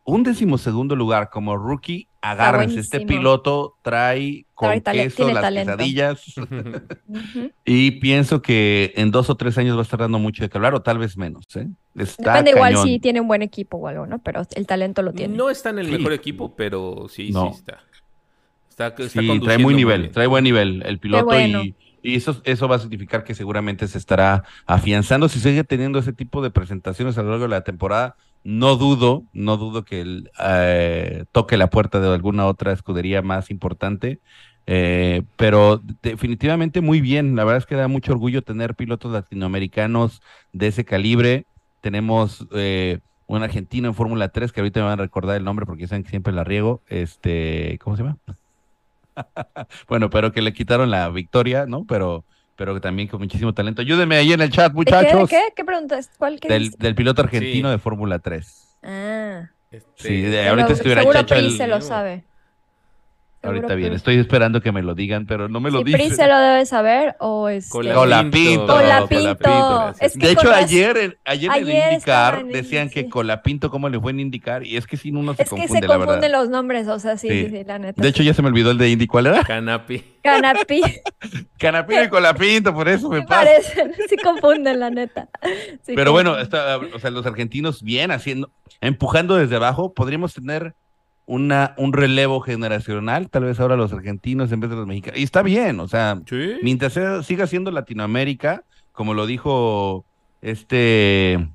Un decimosegundo lugar como rookie, agárrense. Este piloto trae con Trae queso las talento. quesadillas. <laughs> Y pienso que en dos o tres años va a estar dando mucho de que hablar, o tal vez menos. ¿eh? Está Depende igual si tiene un buen equipo o algo, ¿no? Pero el talento lo tiene. No está en el Sí. mejor equipo, pero sí, No. sí está. Está, está Sí, trae muy muy nivel, bien. trae buen nivel el piloto bueno. y, y eso, eso va a significar que seguramente se estará afianzando. Si sigue teniendo ese tipo de presentaciones a lo largo de la temporada, no dudo, no dudo que él eh, toque la puerta de alguna otra escudería más importante. Eh, pero definitivamente muy bien. La verdad es que da mucho orgullo tener pilotos latinoamericanos de ese calibre. Tenemos eh, un argentino en Fórmula 3 que ahorita me van a recordar el nombre porque saben que siempre la riego. Este, ¿cómo se llama? <laughs> bueno, pero que le quitaron la victoria, ¿no? Pero, pero que también con muchísimo talento. Ayúdenme ahí en el chat, ¿De qué? muchachos. ¿De qué? ¿Qué preguntas? ¿Cuál? ¿Qué Del, del piloto argentino Sí. de Fórmula 3. Ah, Este, Sí, de- ahorita estuviera seguro Chacho Pri el- se lo sabe. Ahorita bien, estoy esperando que me lo digan, pero no me lo dicen. Pri se lo debe saber o este... Colapinto. Colapinto. Colapinto. Colapinto, Es que De hecho, ayer, en- ayer, en ayer el indicar en el- decían que sí. Colapinto, ¿cómo le fue en indicar? Y es que si uno se Es que confunde, se la confunden verdad. los nombres, o sea, sí, Sí. sí, sí, la neta. De hecho, ya se me olvidó el de Indy. ¿Cuál era? Canapi. Canapi, <laughs> Canapino y Colapinto, por eso me me pasa. parecen, sí confunden, la neta. Sí Pero bueno, está, o sea, los argentinos bien haciendo, empujando desde abajo, podríamos tener una, un relevo generacional, tal vez ahora los argentinos en vez de los mexicanos. Y está bien, o sea, Sí. mientras sea- siga siendo Latinoamérica, como lo dijo este...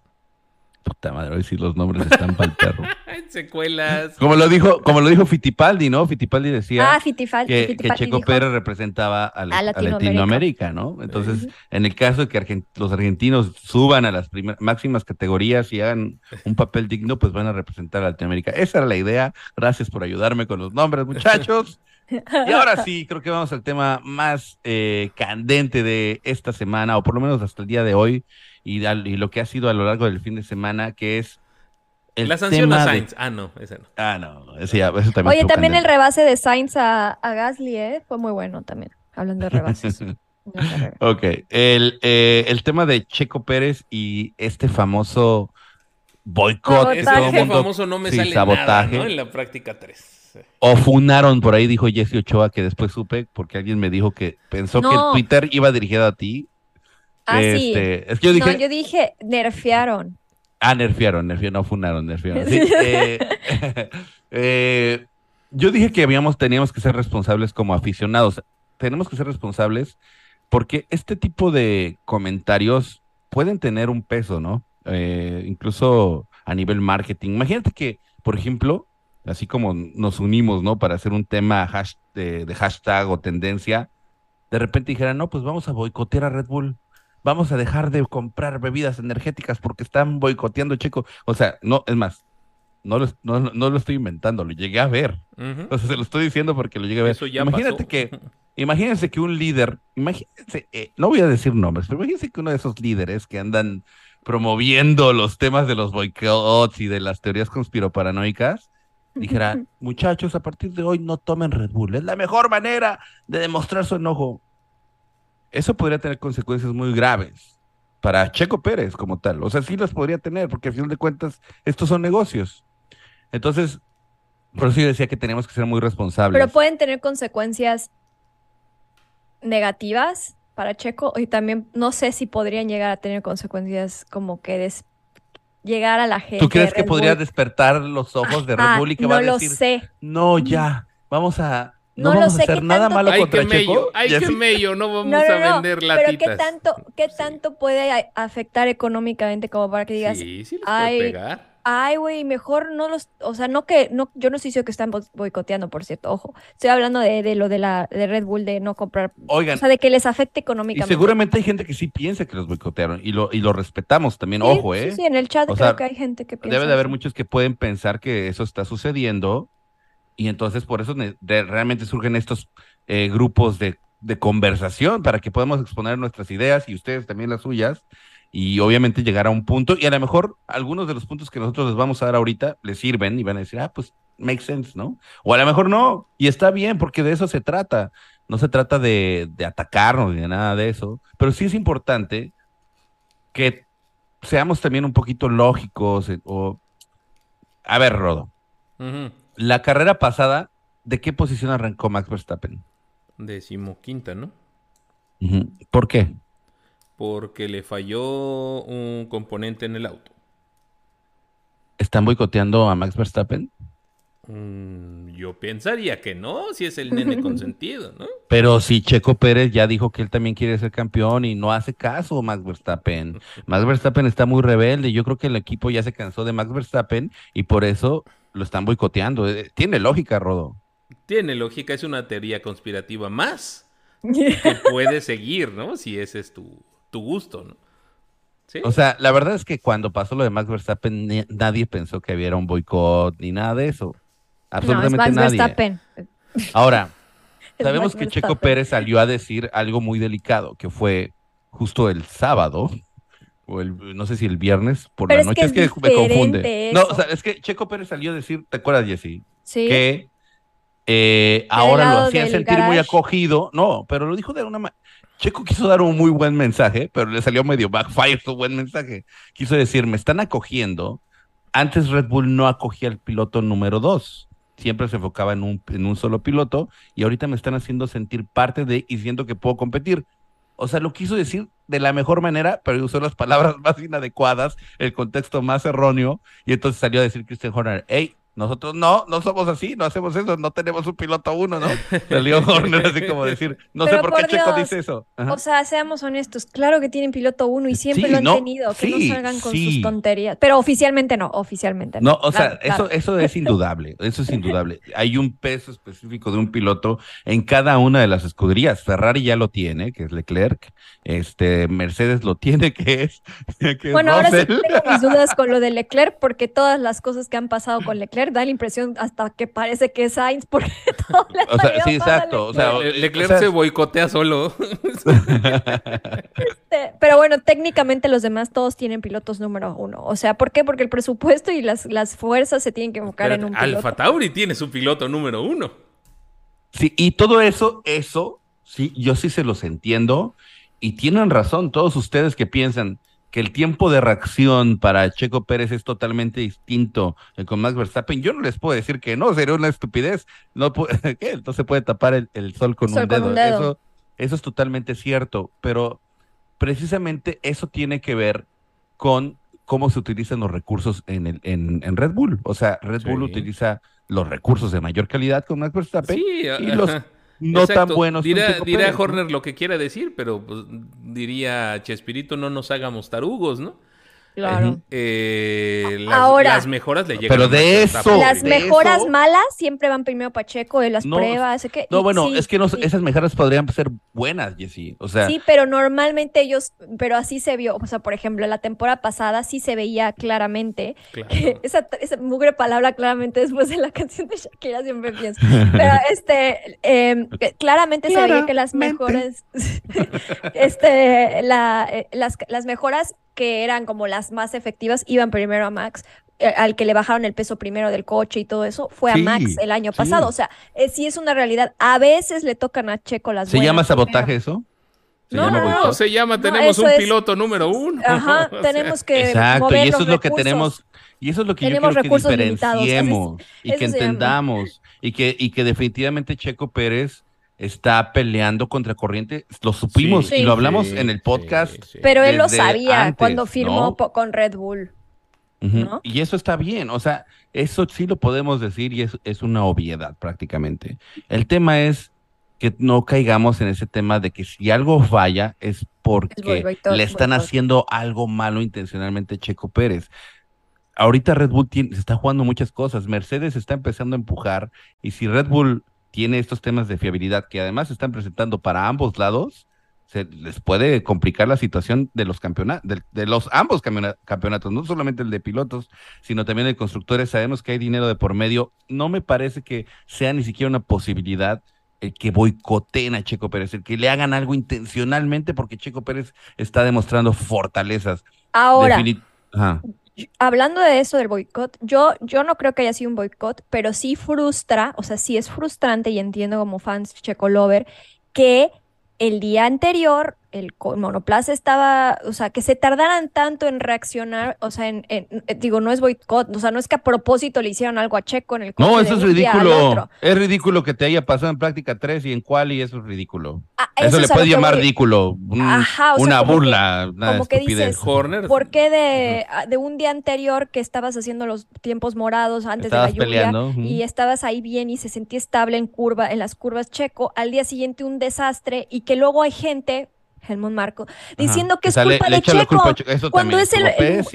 Puta madre, hoy sí los nombres están para el perro. <laughs> Secuelas. Como lo dijo, como lo dijo Fittipaldi, ¿no? Fittipaldi decía Ah, Fittipaldi. que, Checo dijo- Pérez representaba a, la- A a Latinoamérica. ¿no? Entonces, en el caso de que argen- los argentinos suban a las máximas categorías y hagan un papel digno, pues van a representar a Latinoamérica. Esa era la idea. Gracias por ayudarme con los nombres, muchachos. <laughs> Y ahora sí, creo que vamos al tema más eh, candente de esta semana, o por lo menos hasta el día de hoy, y, al- y lo que ha sido a lo largo del fin de semana, que es el La sanción tema a de- Sainz. Ah, no, esa no. Ah, no, ese ya- eso también Oye, también el rebase de Sainz a, a Gasly, ¿eh? Fue muy bueno también, hablando de rebases. <laughs> Ok, el, eh, el tema de Checo Pérez y este famoso boicot Ese mundo famoso no me sí, sale sabotaje. nada, ¿no? En la práctica 3. O funaron por ahí dijo Jesse Ochoa que después supe porque alguien me dijo que pensó que el. Twitter iba dirigido a ti. Ah, sí. Este, es que yo dije, No, yo dije, nerfearon. ah, nerfearon, nerfearon, no funaron, nerfearon. Sí, <laughs> eh, <laughs> eh, yo dije que habíamos, teníamos que ser responsables como aficionados. Tenemos que ser responsables porque este tipo de comentarios pueden tener un peso, ¿no? Eh, incluso a nivel marketing. Imagínate que, por ejemplo, así como nos unimos, ¿no? Para hacer un tema hash- de, de hashtag o tendencia, de repente dijeran, no, pues vamos a boicotear a Red Bull. Vamos a dejar de comprar bebidas energéticas porque están boicoteando Checo. O sea, no, es más, no lo, no, no lo estoy inventando, lo llegué a ver. Ujú. O sea, se lo estoy diciendo porque lo llegué a ver. Eso ya Imagínate pasó. que, <laughs> imagínense que un líder, imagínense, eh, no voy a decir nombres, pero imagínense que uno de esos líderes que andan promoviendo los temas de los boicots y de las teorías conspiroparanoicas, dijera, <laughs> muchachos, a partir de hoy no tomen Red Bull, es la mejor manera de demostrar su enojo. Eso podría tener consecuencias muy graves para Checo Pérez como tal. O sea, sí las podría tener, porque al final de cuentas, estos son negocios. Entonces, por eso yo decía que tenemos que ser muy responsables. Pero pueden tener consecuencias negativas para Checo y también no sé si podrían llegar a tener consecuencias como que des llegar a la gente. ¿Tú crees que podría despertar los ojos de Red Bull y que va a decir, lo sé. no, ya, vamos a, no, vamos a hacer nada malo ay, contra que Checo? Mello, ay, que mello, no vamos <laughs> no, no, a vender no, latitas. Pero ¿qué tanto, qué tanto puede afectar económicamente como para que digas, Sí, sí les ay, puede pegar. Ay, güey, mejor no los, o sea, no que, no, yo no estoy diciendo que están bo- boicoteando, por cierto, ojo, estoy hablando de, de lo de la, de Red Bull, de no comprar, Oigan, o sea, de que les afecte y económicamente. seguramente hay gente que sí piensa que los boicotearon y lo, y lo respetamos también, Sí, ojo, sí, ¿eh? Sí, en el chat O creo sea, que hay gente que piensa Debe de haber eso. muchos que pueden pensar que eso está sucediendo y entonces por eso realmente surgen estos eh, grupos de, de conversación para que podamos exponer nuestras ideas y ustedes también las suyas y obviamente llegar a un punto y a lo mejor algunos de los puntos que nosotros les vamos a dar ahorita les sirven y van a decir, ah, pues make sense, ¿no? O a lo mejor no y está bien porque de eso se trata. No se trata de, de atacarnos ni de nada de eso, pero sí es importante que seamos también un poquito lógicos eh, o a ver, Rodo, la carrera pasada, ¿de qué posición arrancó Max Verstappen? Decimoquinta, ¿no? ¿Por qué? Porque le falló un componente en el auto. ¿Están boicoteando a Max Verstappen? Mm, yo pensaría que no, si es el nene <laughs> consentido, ¿no? Pero si Checo Pérez ya dijo que él también quiere ser campeón y no hace caso Max Verstappen. <laughs> Max Verstappen está muy rebelde. Yo creo que el equipo ya se cansó de Max Verstappen y por eso lo están boicoteando. Eh, Tiene lógica, Rodo. Tiene lógica, es una teoría conspirativa más <laughs> que puede seguir, ¿no? Si ese es tu, tu gusto, ¿no? ¿Sí? O sea, la verdad es que cuando pasó lo de Max Verstappen, ni- nadie pensó que hubiera un boicot ni nada de eso. No, es Absolutamente Max nadie. Verstappen. Ahora, <laughs> sabemos Max que Checo. Pérez salió a decir algo muy delicado, que fue justo el sábado, o el, no sé si el viernes por Pero la es que noche, es que me confunde. No, o sea, es que Checo Pérez salió a decir, ¿te acuerdas, Jessy? Sí. Que eh, ahora lo lado hacía del sentir muy acogido. No, pero lo dijo de una manera. Checo quiso dar un muy buen mensaje, pero le salió medio backfire su buen mensaje. Quiso decir, me están acogiendo. Antes Red Bull no acogía al piloto número dos. Siempre se enfocaba en un, en un solo piloto y ahorita me están haciendo sentir parte de y siento que puedo competir. O sea, lo quiso decir de la mejor manera, pero usó las palabras <laughs> más inadecuadas, el contexto más erróneo, y entonces salió a decir Christian Horner, hey, nosotros no, no somos así, no hacemos eso, no tenemos un piloto uno, ¿no? Salió <laughs> Horner así como decir, no sé por qué por Checo Dios, dice eso. Ajá. O sea, seamos honestos, claro que tienen piloto uno y siempre Sí, lo han no, tenido, que sí, no salgan con sí. sus tonterías. Pero oficialmente no, oficialmente no. No, o sea, Claro, claro. eso, eso es indudable, eso es indudable. Hay un peso específico de un piloto en cada una de las escuderías. Ferrari ya lo tiene, que es Leclerc. Este, Mercedes lo tiene, que es, que es Bueno, ahora sí tengo mis dudas con lo de <laughs> Leclerc, porque todas las cosas que han pasado con Leclerc da la impresión hasta que parece que es Sainz, porque <laughs> todo le O sea, sí, exacto, o sea, Leclerc o sea, se boicotea solo. <laughs> Este, Pero bueno, técnicamente los demás todos tienen pilotos número uno. O sea, ¿por qué? Porque el presupuesto y las, las fuerzas se tienen que enfocar en un piloto. Alfa Tauri tiene su piloto número uno. Sí, y todo eso, eso, sí, yo sí se los entiendo y tienen razón todos ustedes que piensan que el tiempo de reacción para Checo Pérez es totalmente distinto con Max Verstappen. Yo no les puedo decir que no, sería una estupidez. No, <laughs> ¿qué? no se puede tapar el, el sol con, Sol un, con dedo. un dedo. Eso, eso es totalmente cierto, pero precisamente eso tiene que ver con cómo se utilizan los recursos en, el, en, en Red Bull. O sea, Red Bull utiliza los recursos de mayor calidad con Max Verstappen Sí, y los no tan buenos. Dirá, dirá. Horner lo que quiera decir, pero pues, diría Chespirito, no nos hagamos tarugos, ¿no? Claro. Eh, las, Ahora. las mejoras le llegan Pero de eso- Las de mejoras eso- malas siempre van primero Pacheco de las No, pruebas. ¿sí que- No, y bueno, sí, es que no, sí. esas mejoras podrían ser buenas, Jessy. O sea, Sí, pero normalmente ellos, pero así se vio, o sea, por ejemplo, la temporada pasada sí se veía claramente, Claro. que <laughs> esa, esa mugre palabra claramente después de la <laughs> canción de Shakira siempre pienso, pero este, em, claramente se veía que las mejores, <laughs> este, la, eh, las, las mejoras que eran como las más efectivas iban primero a Max, eh, al que le bajaron el peso primero del coche y todo eso, fue a Max el año pasado. O sea, eh, sí es una realidad. A veces le tocan a Checo las ¿Se llama sabotaje eso? ¿Se no, llama no, se llama, tenemos un piloto número uno. <laughs> Ajá, tenemos que. Exacto, y eso es lo que tenemos, y eso es lo que yo quiero que diferenciemos y que entendamos, y que, y que definitivamente Checo Pérez está peleando contra corriente. Lo supimos y lo hablamos en el podcast. Pero él lo sabía cuando firmó con Red Bull. Y eso está bien, o sea, eso sí lo podemos decir y es, es una obviedad prácticamente. El tema es que no caigamos en ese tema de que si algo falla es porque le están haciendo algo malo intencionalmente Checo Pérez. Ahorita Red Bull se está jugando muchas cosas, Mercedes está empezando a empujar y si Red Bull tiene estos temas de fiabilidad que además se están presentando para ambos lados, se les puede complicar la situación de los campeonatos, de, los ambos campeonatos, no solamente el de pilotos, sino también el de constructores. Sabemos que hay dinero de por medio. No me parece que sea ni siquiera una posibilidad el que boicoteen a Checo Pérez, el que le hagan algo intencionalmente, porque Checo Pérez está demostrando fortalezas. Ahora, hablando de eso del boicot, yo, yo no creo que haya sido un boicot, pero sí frustra, o sea, sí es frustrante y entiendo como fans Checo Lover que el día anterior el monoplaza estaba, o sea, que se tardaran tanto en reaccionar, o sea, en, eh, digo, no es boicot, o sea, no es que a propósito le hicieron algo a Checo en el No, eso es ridículo. Es ridículo que te haya pasado en práctica 3 y en quali, eso es ridículo. Ah, eso, le puede llamar ridículo, una burla, como que dices, ¿por qué de, de, un día anterior que estabas haciendo los tiempos morados antes de la lluvia y estabas ahí bien y se sentía estable en curva, en las curvas Checo, al día siguiente un desastre y que luego hay gente Helmut Marco, diciendo que es culpa de Checo, cuando es el,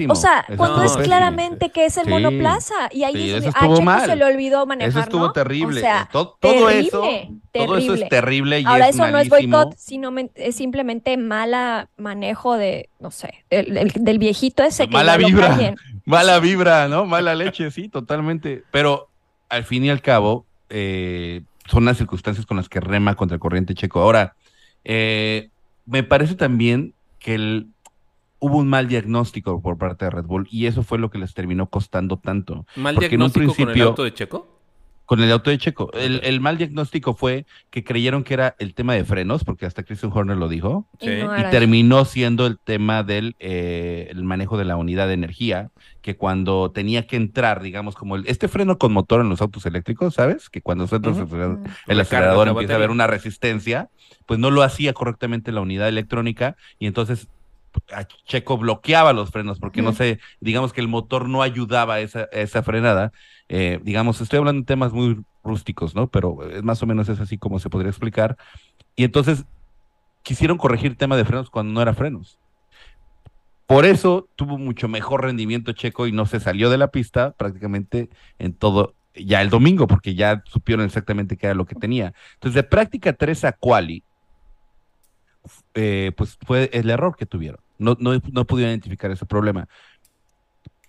o sea, cuando es claramente que es el monoplaza y ahí a Checo se le olvidó manejar, Eso estuvo terrible. O sea, todo, eso, todo eso es terrible. y Ahora es eso no es boicot, sino es simplemente mala manejo de, no sé, del viejito ese que mala vibra, <laughs> mala vibra, ¿no? Mala leche, sí, totalmente. Pero al fin y al cabo eh, son las circunstancias con las que rema contra el corriente Checo. Ahora, eh, me parece también que el, hubo un mal diagnóstico por parte de Red Bull y eso fue lo que les terminó costando tanto. ¿Mal diagnóstico con el auto de Checo? Con el auto de Checo. El, mal diagnóstico fue que creyeron que era el tema de frenos, porque hasta Christian Horner lo dijo, y, terminó siendo el tema del eh, el manejo de la unidad de energía, que cuando tenía que entrar, digamos, como el, este freno con motor en los autos eléctricos, ¿sabes? Que cuando sueltas el acelerador empieza a haber una resistencia pues no lo hacía correctamente la unidad electrónica y entonces Checo bloqueaba los frenos porque no sé, digamos que el motor no ayudaba a esa, esa frenada. Eh, digamos, estoy hablando de temas muy rústicos, ¿no? Pero es más o menos es así como se podría explicar. Y entonces quisieron corregir el tema de frenos cuando no era frenos. Por eso tuvo mucho mejor rendimiento Checo y no se salió de la pista prácticamente en todo ya el domingo, porque ya supieron exactamente qué era lo que tenía. Entonces, de práctica 3 a quali, eh, pues fue el error que tuvieron. No, no, no pudieron identificar ese problema.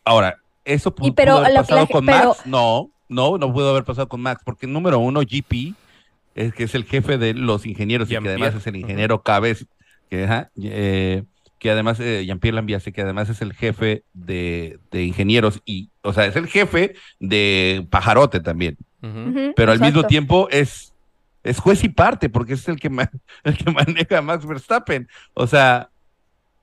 Ahora, ¿eso pudo, haber pasado con Max? No, no, no pudo haber pasado con Max, porque número uno, GP, es que es el jefe de los ingenieros y que además es el ingeniero Cabez, que, eh, que además, eh, Jean-Pierre Lambiase, que además es el jefe de, ingenieros y, o sea, es el jefe de Pajarote también. Pero al mismo tiempo es es juez y parte, porque es el que, <laughs> el que maneja a Max Verstappen. O sea,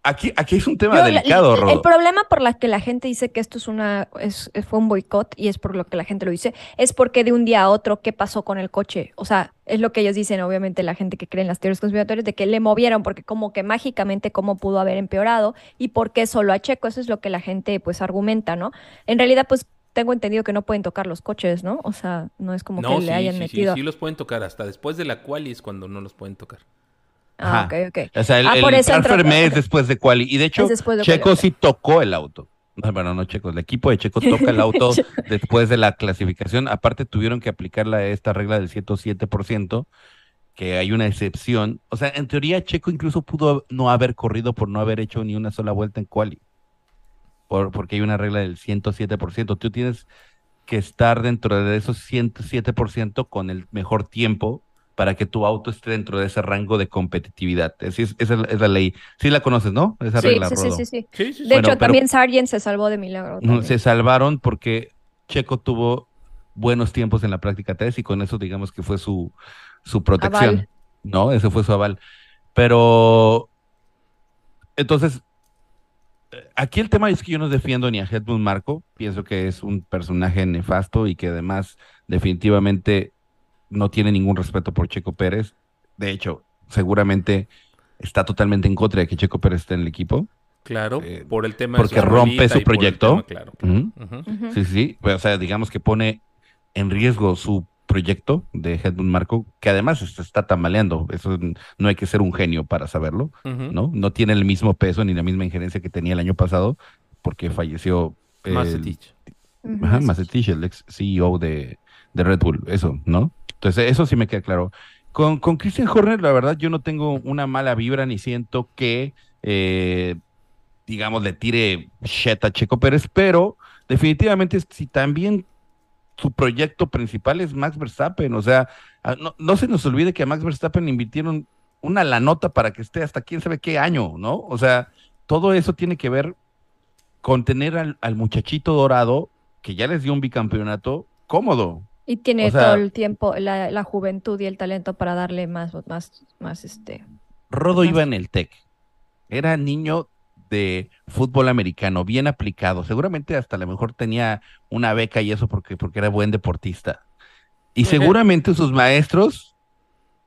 aquí, aquí es un tema delicado, el, el, problema por la que la gente dice que esto es una es, fue un boicot y es por lo que la gente lo dice, es porque de un día a otro, ¿qué pasó con el coche? O sea, es lo que ellos dicen, obviamente, la gente que cree en las teorías conspiratorias, de que le movieron, porque como que mágicamente cómo pudo haber empeorado y por qué solo a Checo, eso es lo que la gente pues argumenta, ¿no? En realidad, pues tengo entendido que no pueden tocar los coches, ¿no? O sea, no es como que le hayan metido. Sí, sí, los pueden tocar. Hasta después de la quali es cuando no los pueden tocar. Ah, ok, ok. O sea, el, ah, el transfer es después de quali. Y de hecho, Checo sí tocó el auto. Bueno, no Checo, el equipo de Checo toca el auto <laughs> después de la clasificación. Aparte, tuvieron que aplicar esta regla del 107%, que hay una excepción. O sea, en teoría, Checo incluso pudo no haber corrido por no haber hecho ni una sola vuelta en quali porque hay una regla del 107%. Tú tienes que estar dentro de esos 107% con el mejor tiempo para que tu auto esté dentro de ese rango de competitividad. esa es, la ley. Sí la conoces, ¿no? Esa sí, regla, sí, sí, sí, sí, De hecho, también Sargent se salvó de milagro. Se salvaron porque Checo tuvo buenos tiempos en la práctica 3 y con eso digamos que fue su, su protección. ¿No? Ese fue su aval. Pero entonces, aquí el tema es que yo no defiendo ni a Hedmund Marco, pienso que es un personaje nefasto y que además definitivamente no tiene ningún respeto por Checo Pérez. De hecho, seguramente está totalmente en contra de que Checo Pérez esté en el equipo. Claro, eh, por el tema porque rompe su proyecto. claro, Sí, sí, o sea, digamos que pone en riesgo su proyecto de Hedmund Marco, que además se está tambaleando. Eso no hay que ser un genio para saberlo, ¿no? No tiene el mismo peso ni la misma injerencia que tenía el año pasado, porque falleció. Macetich. Ajá, Macetich, el ex CEO de, de Red Bull, eso, ¿no? Entonces, eso sí me queda claro. Con, con Christian Horner, la verdad, yo no tengo una mala vibra ni siento que, eh, digamos, le tire shit a Checo Pérez, pero definitivamente si también su proyecto principal es Max Verstappen, o sea, no, no se nos olvide que a Max Verstappen invirtieron una la nota para que esté hasta quién sabe qué año, ¿no? O sea, todo eso tiene que ver con tener al, al muchachito dorado que ya les dio un bicampeonato cómodo, y tiene todo el tiempo, la, juventud y el talento para darle más, más, más este. Rodo iba en el TEC. Era niño de fútbol americano, bien aplicado. Seguramente hasta a lo mejor tenía una beca y eso porque, porque era buen deportista. Y seguramente sus maestros,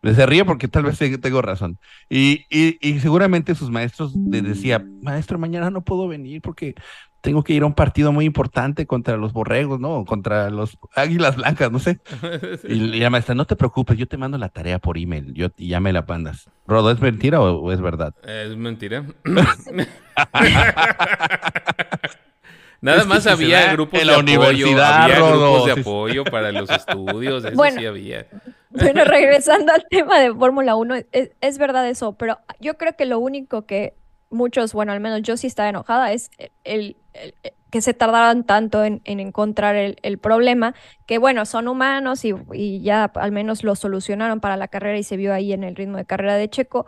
se ríe porque tal vez tengo razón. Y, y, y seguramente sus maestros le decía, maestro, mañana no puedo venir porque tengo que ir a un partido muy importante contra los borregos, ¿no? Contra los águilas blancas, no sé. <laughs> Y, la maestra, no te preocupes, yo te mando la tarea por email, yo, y ya me la pandas. Rodo, ¿es mentira o, es verdad? Es mentira. <laughs> <laughs> Nada más había grupos de apoyo, había grupos de apoyo para los estudios, eso sí había. Bueno, regresando al tema de Fórmula 1, es verdad eso, pero yo creo que lo único que muchos, bueno, al menos yo sí estaba enojada, es el, que se tardaran tanto en, encontrar el, problema, que bueno, son humanos y, ya al menos lo solucionaron para la carrera y se vio ahí en el ritmo de carrera de Checo,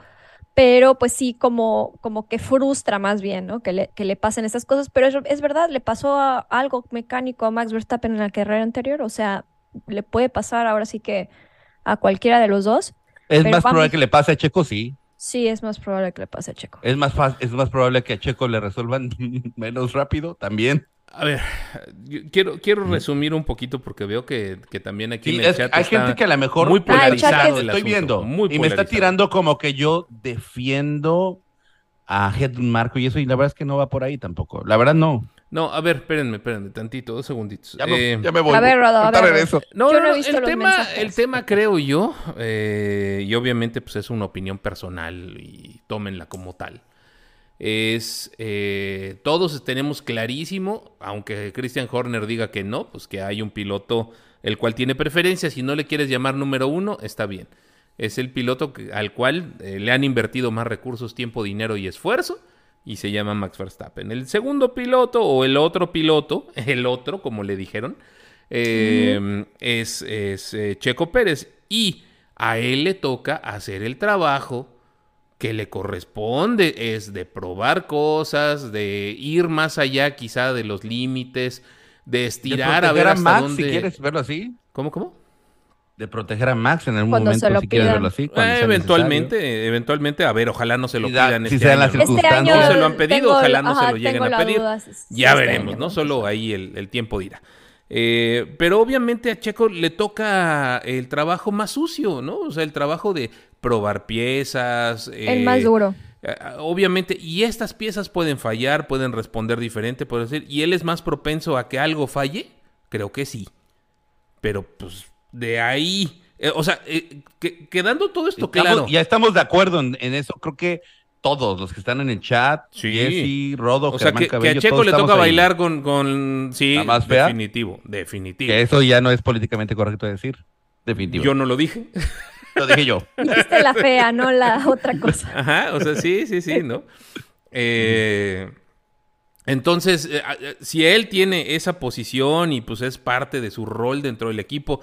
pero pues sí como, como que frustra más bien, ¿no? Que le, que le pasen estas cosas, pero es, verdad, le pasó algo mecánico a Max Verstappen en la carrera anterior, o sea, le puede pasar ahora sí que a cualquiera de los dos. Es más probable que le pase a Checo, sí. Sí, es más probable que le pase a Checo. Es más, es más probable que a Checo le resuelvan <laughs> menos rápido también. A ver, quiero, quiero resumir un poquito porque veo que, también aquí en el chat hay gente que a lo mejor muy polarizado. estoy viendo y me está tirando como que yo defiendo a Head Marco y eso y la verdad es que no va por ahí tampoco. La verdad no. No, a ver, espérenme, espérenme, tantito, dos segunditos. Ya, me, eh, voy. A ver, Rodo, a ver. Eso. No, no, el, tema, el tema creo yo, eh, y obviamente pues es una opinión personal y tómenla como tal, es, eh, todos tenemos clarísimo, aunque Christian Horner diga que no, pues que hay un piloto el cual tiene preferencia, si no le quieres llamar número uno, está bien. Es el piloto al cual le han invertido más recursos, tiempo, dinero y esfuerzo y se llama Max Verstappen. El segundo piloto o el otro piloto, <laughs> el otro, como le dijeron, em, es, eh, Checo Pérez y a él le toca hacer el trabajo que le corresponde, es de probar cosas, de ir más allá quizá de los límites, de estirar a ver hasta Max, dónde... si quieres verlo así. ¿Cómo, cómo? De proteger a Max en algún momento, si quieres verlo así. Eh, eventualmente, eventualmente, a ver, ojalá no se lo pidan si este año. Las circunstancias. no se lo han pedido, ojalá no se lo lleguen a pedir. ya este veremos, ¿no? Solo ahí el, tiempo dirá. Eh, pero obviamente a Checo le toca el trabajo más sucio, ¿no? O sea, el trabajo de probar piezas. el más duro. Eh, obviamente, y estas piezas pueden fallar, pueden responder diferente, puede decir, y él es más propenso a que algo falle, creo que sí. Pero pues de ahí, eh, o sea, eh, quedando todo esto claro. Ya estamos de acuerdo en, eso, creo que todos los que están en el chat, sí. Jesse, Rodo, o sea, que, a Checo le toca bailar con, con, sí, más definitivo, definitivo. Que eso ya no es políticamente correcto decir, definitivo. Yo no lo dije. Lo dije yo. <laughs> Dijiste la fea, no la otra cosa. <laughs> Ajá, o sea, sí, sí, sí, ¿no? Eh, entonces, si él tiene esa posición y pues es parte de su rol dentro del equipo,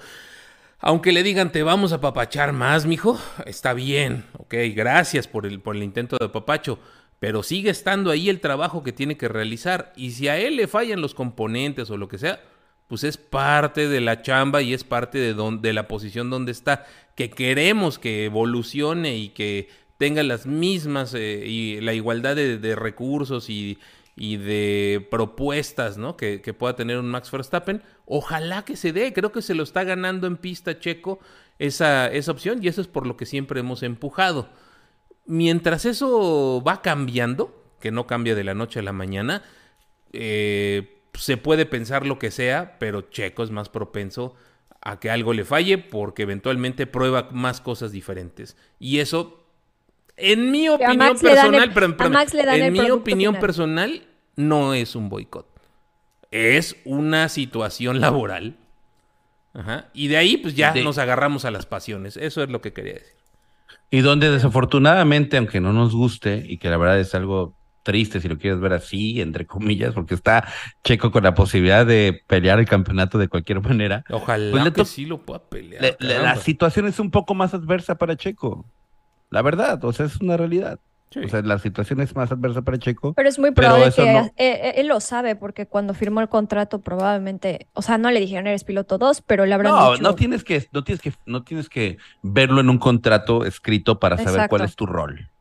Aunque le digan te vamos a papachar más, mijo, está bien, ok, gracias por el, por el intento de papacho, pero sigue estando ahí el trabajo que tiene que realizar. Y si a él le fallan los componentes o lo que sea, pues es parte de la chamba y es parte de, de la posición donde está, que queremos que evolucione y que tenga las mismas eh, y la igualdad de, recursos y, de propuestas ¿no? Que, que, pueda tener un Max Verstappen. Ojalá que se dé, creo que se lo está ganando en pista Checo esa, esa opción y eso es por lo que siempre hemos empujado. Mientras eso va cambiando, que no cambia de la noche a la mañana, eh, se puede pensar lo que sea, pero Checo es más propenso a que algo le falle porque eventualmente prueba más cosas diferentes. Y eso en mi opinión personal, en mi opinión personal, no es un boicot. Es una situación laboral. Y de ahí, pues ya nos agarramos a las pasiones. Eso es lo que quería decir. Y donde desafortunadamente, aunque no nos guste, y que la verdad es algo triste si lo quieres ver así, entre comillas, porque está Checo con la posibilidad de pelear el campeonacio de cualquier manera. Ojalá pues que sí lo pueda pelear. la situación es un poco más adversa para Checo. La verdad, o sea, es una realidad. O sea, la situación es más adversa para Checo. Pero es muy probable que eh, eh, él, lo sabe, porque cuando firmó el contrato probablemente, o sea, no le dijeron eres piloto 2, pero le habrán no, No, tienes que, no tienes que, no tienes que verlo en un contrato escrito para saber cuál es tu rol.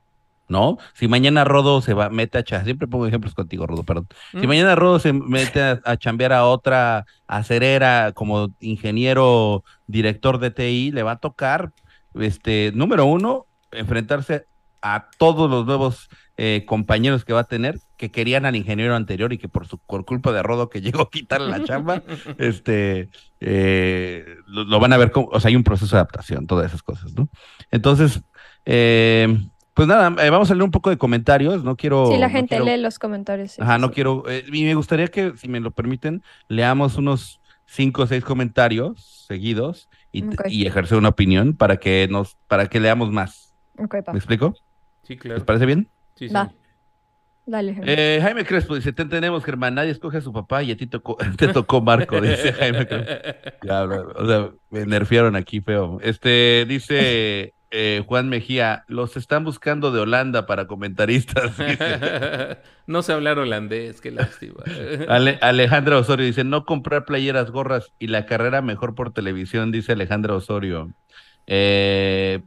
¿No? Si mañana Rodo se va, mete a chambear, siempre pongo ejemplos contigo, Rodo, perdón. Si mm. mañana Rodo se mete a, a, chambear a otra acerera como ingeniero, director de TI, le va a tocar, este, número uno, enfrentarse a todos los nuevos eh, compañeros que va a tener que querían al ingeniero anterior y que por su por culpa de Rodo que <laughs> llegó a quitarle la chamba, <laughs> este eh, lo, van a ver como, o sea, hay un proceso de adaptación, todas esas cosas, ¿no? Entonces, eh, pues nada, vamos a leer un poco de comentarios, no quiero... Sí, la gente lee los comentarios. ajá, no quiero, y me gustaría que, si me lo permiten, leamos unos cinco o seis comentarios seguidos y, y ejercer una opinión para que nos, para que leamos más. ¿Me explico? Sí, claro. ¿Les parece bien? Sí, sí. Dale, eh, Jaime Crespo dice, te entendemos, Germán, nadie escoge a su papá y a ti tocó, <laughs> te tocó Marco, dice Jaime Crespo. <laughs> o sea, me nerfearon aquí feo. Este, dice <laughs> eh, Juan Mejía, los están buscando de Holanda para comentaristas. no sé hablar holandés, qué lástima. Alejandra Osorio dice, no comprar playeras, gorras y la carrera mejor por televisión, dice Alejandra Osorio. Eh,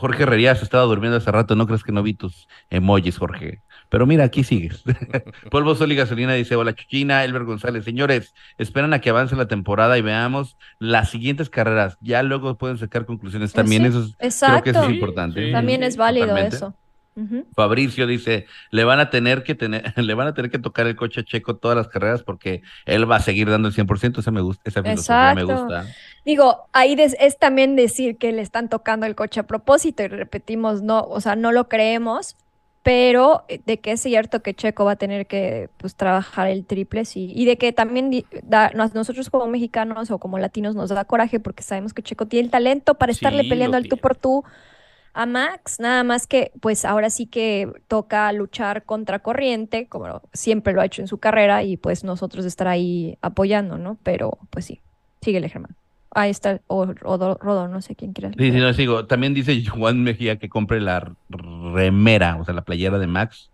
Jorge Herrerías estaba durmiendo hace rato, no crees que no vi tus emojis, Jorge. Pero mira, aquí sigues. <laughs> Polvo, Sol y Gasolina dice, hola Chuchina, Elber González. Señores, esperan a que avance la temporada y veamos las siguientes carreras. Ya luego pueden sacar conclusiones también. Eso es, creo que eso es importante. también es válido eso. Fabricio dice, le van a tener que tener, <laughs> le van a tener que tocar el coche a Checo todas las carreras porque él va a seguir dando el 100%, esa me gusta, esa filosofía me gusta. Digo, ahí es también decir que le están tocando el coche a propósito y repetimos, no, o sea, no lo creemos, pero eh, de que es cierto que Checo va a tener que pues, trabajar el triple, sí, y de que también da, nosotros como mexicanos o como latinos nos da coraje porque sabemos que Checo tiene el talento para estarle peleando al tú por tú a Max, nada más que pues ahora sí que toca luchar contra corriente, como siempre lo ha hecho en su carrera, y pues nosotros estar ahí apoyando, ¿no? Pero pues sí, síguele Germán. Ahí está, o, Rodo, no sé quién quiera. Sí, sí, no, sigo. También dice <laughs> Juan Mejía que compre la remera, o sea, la playera de Max.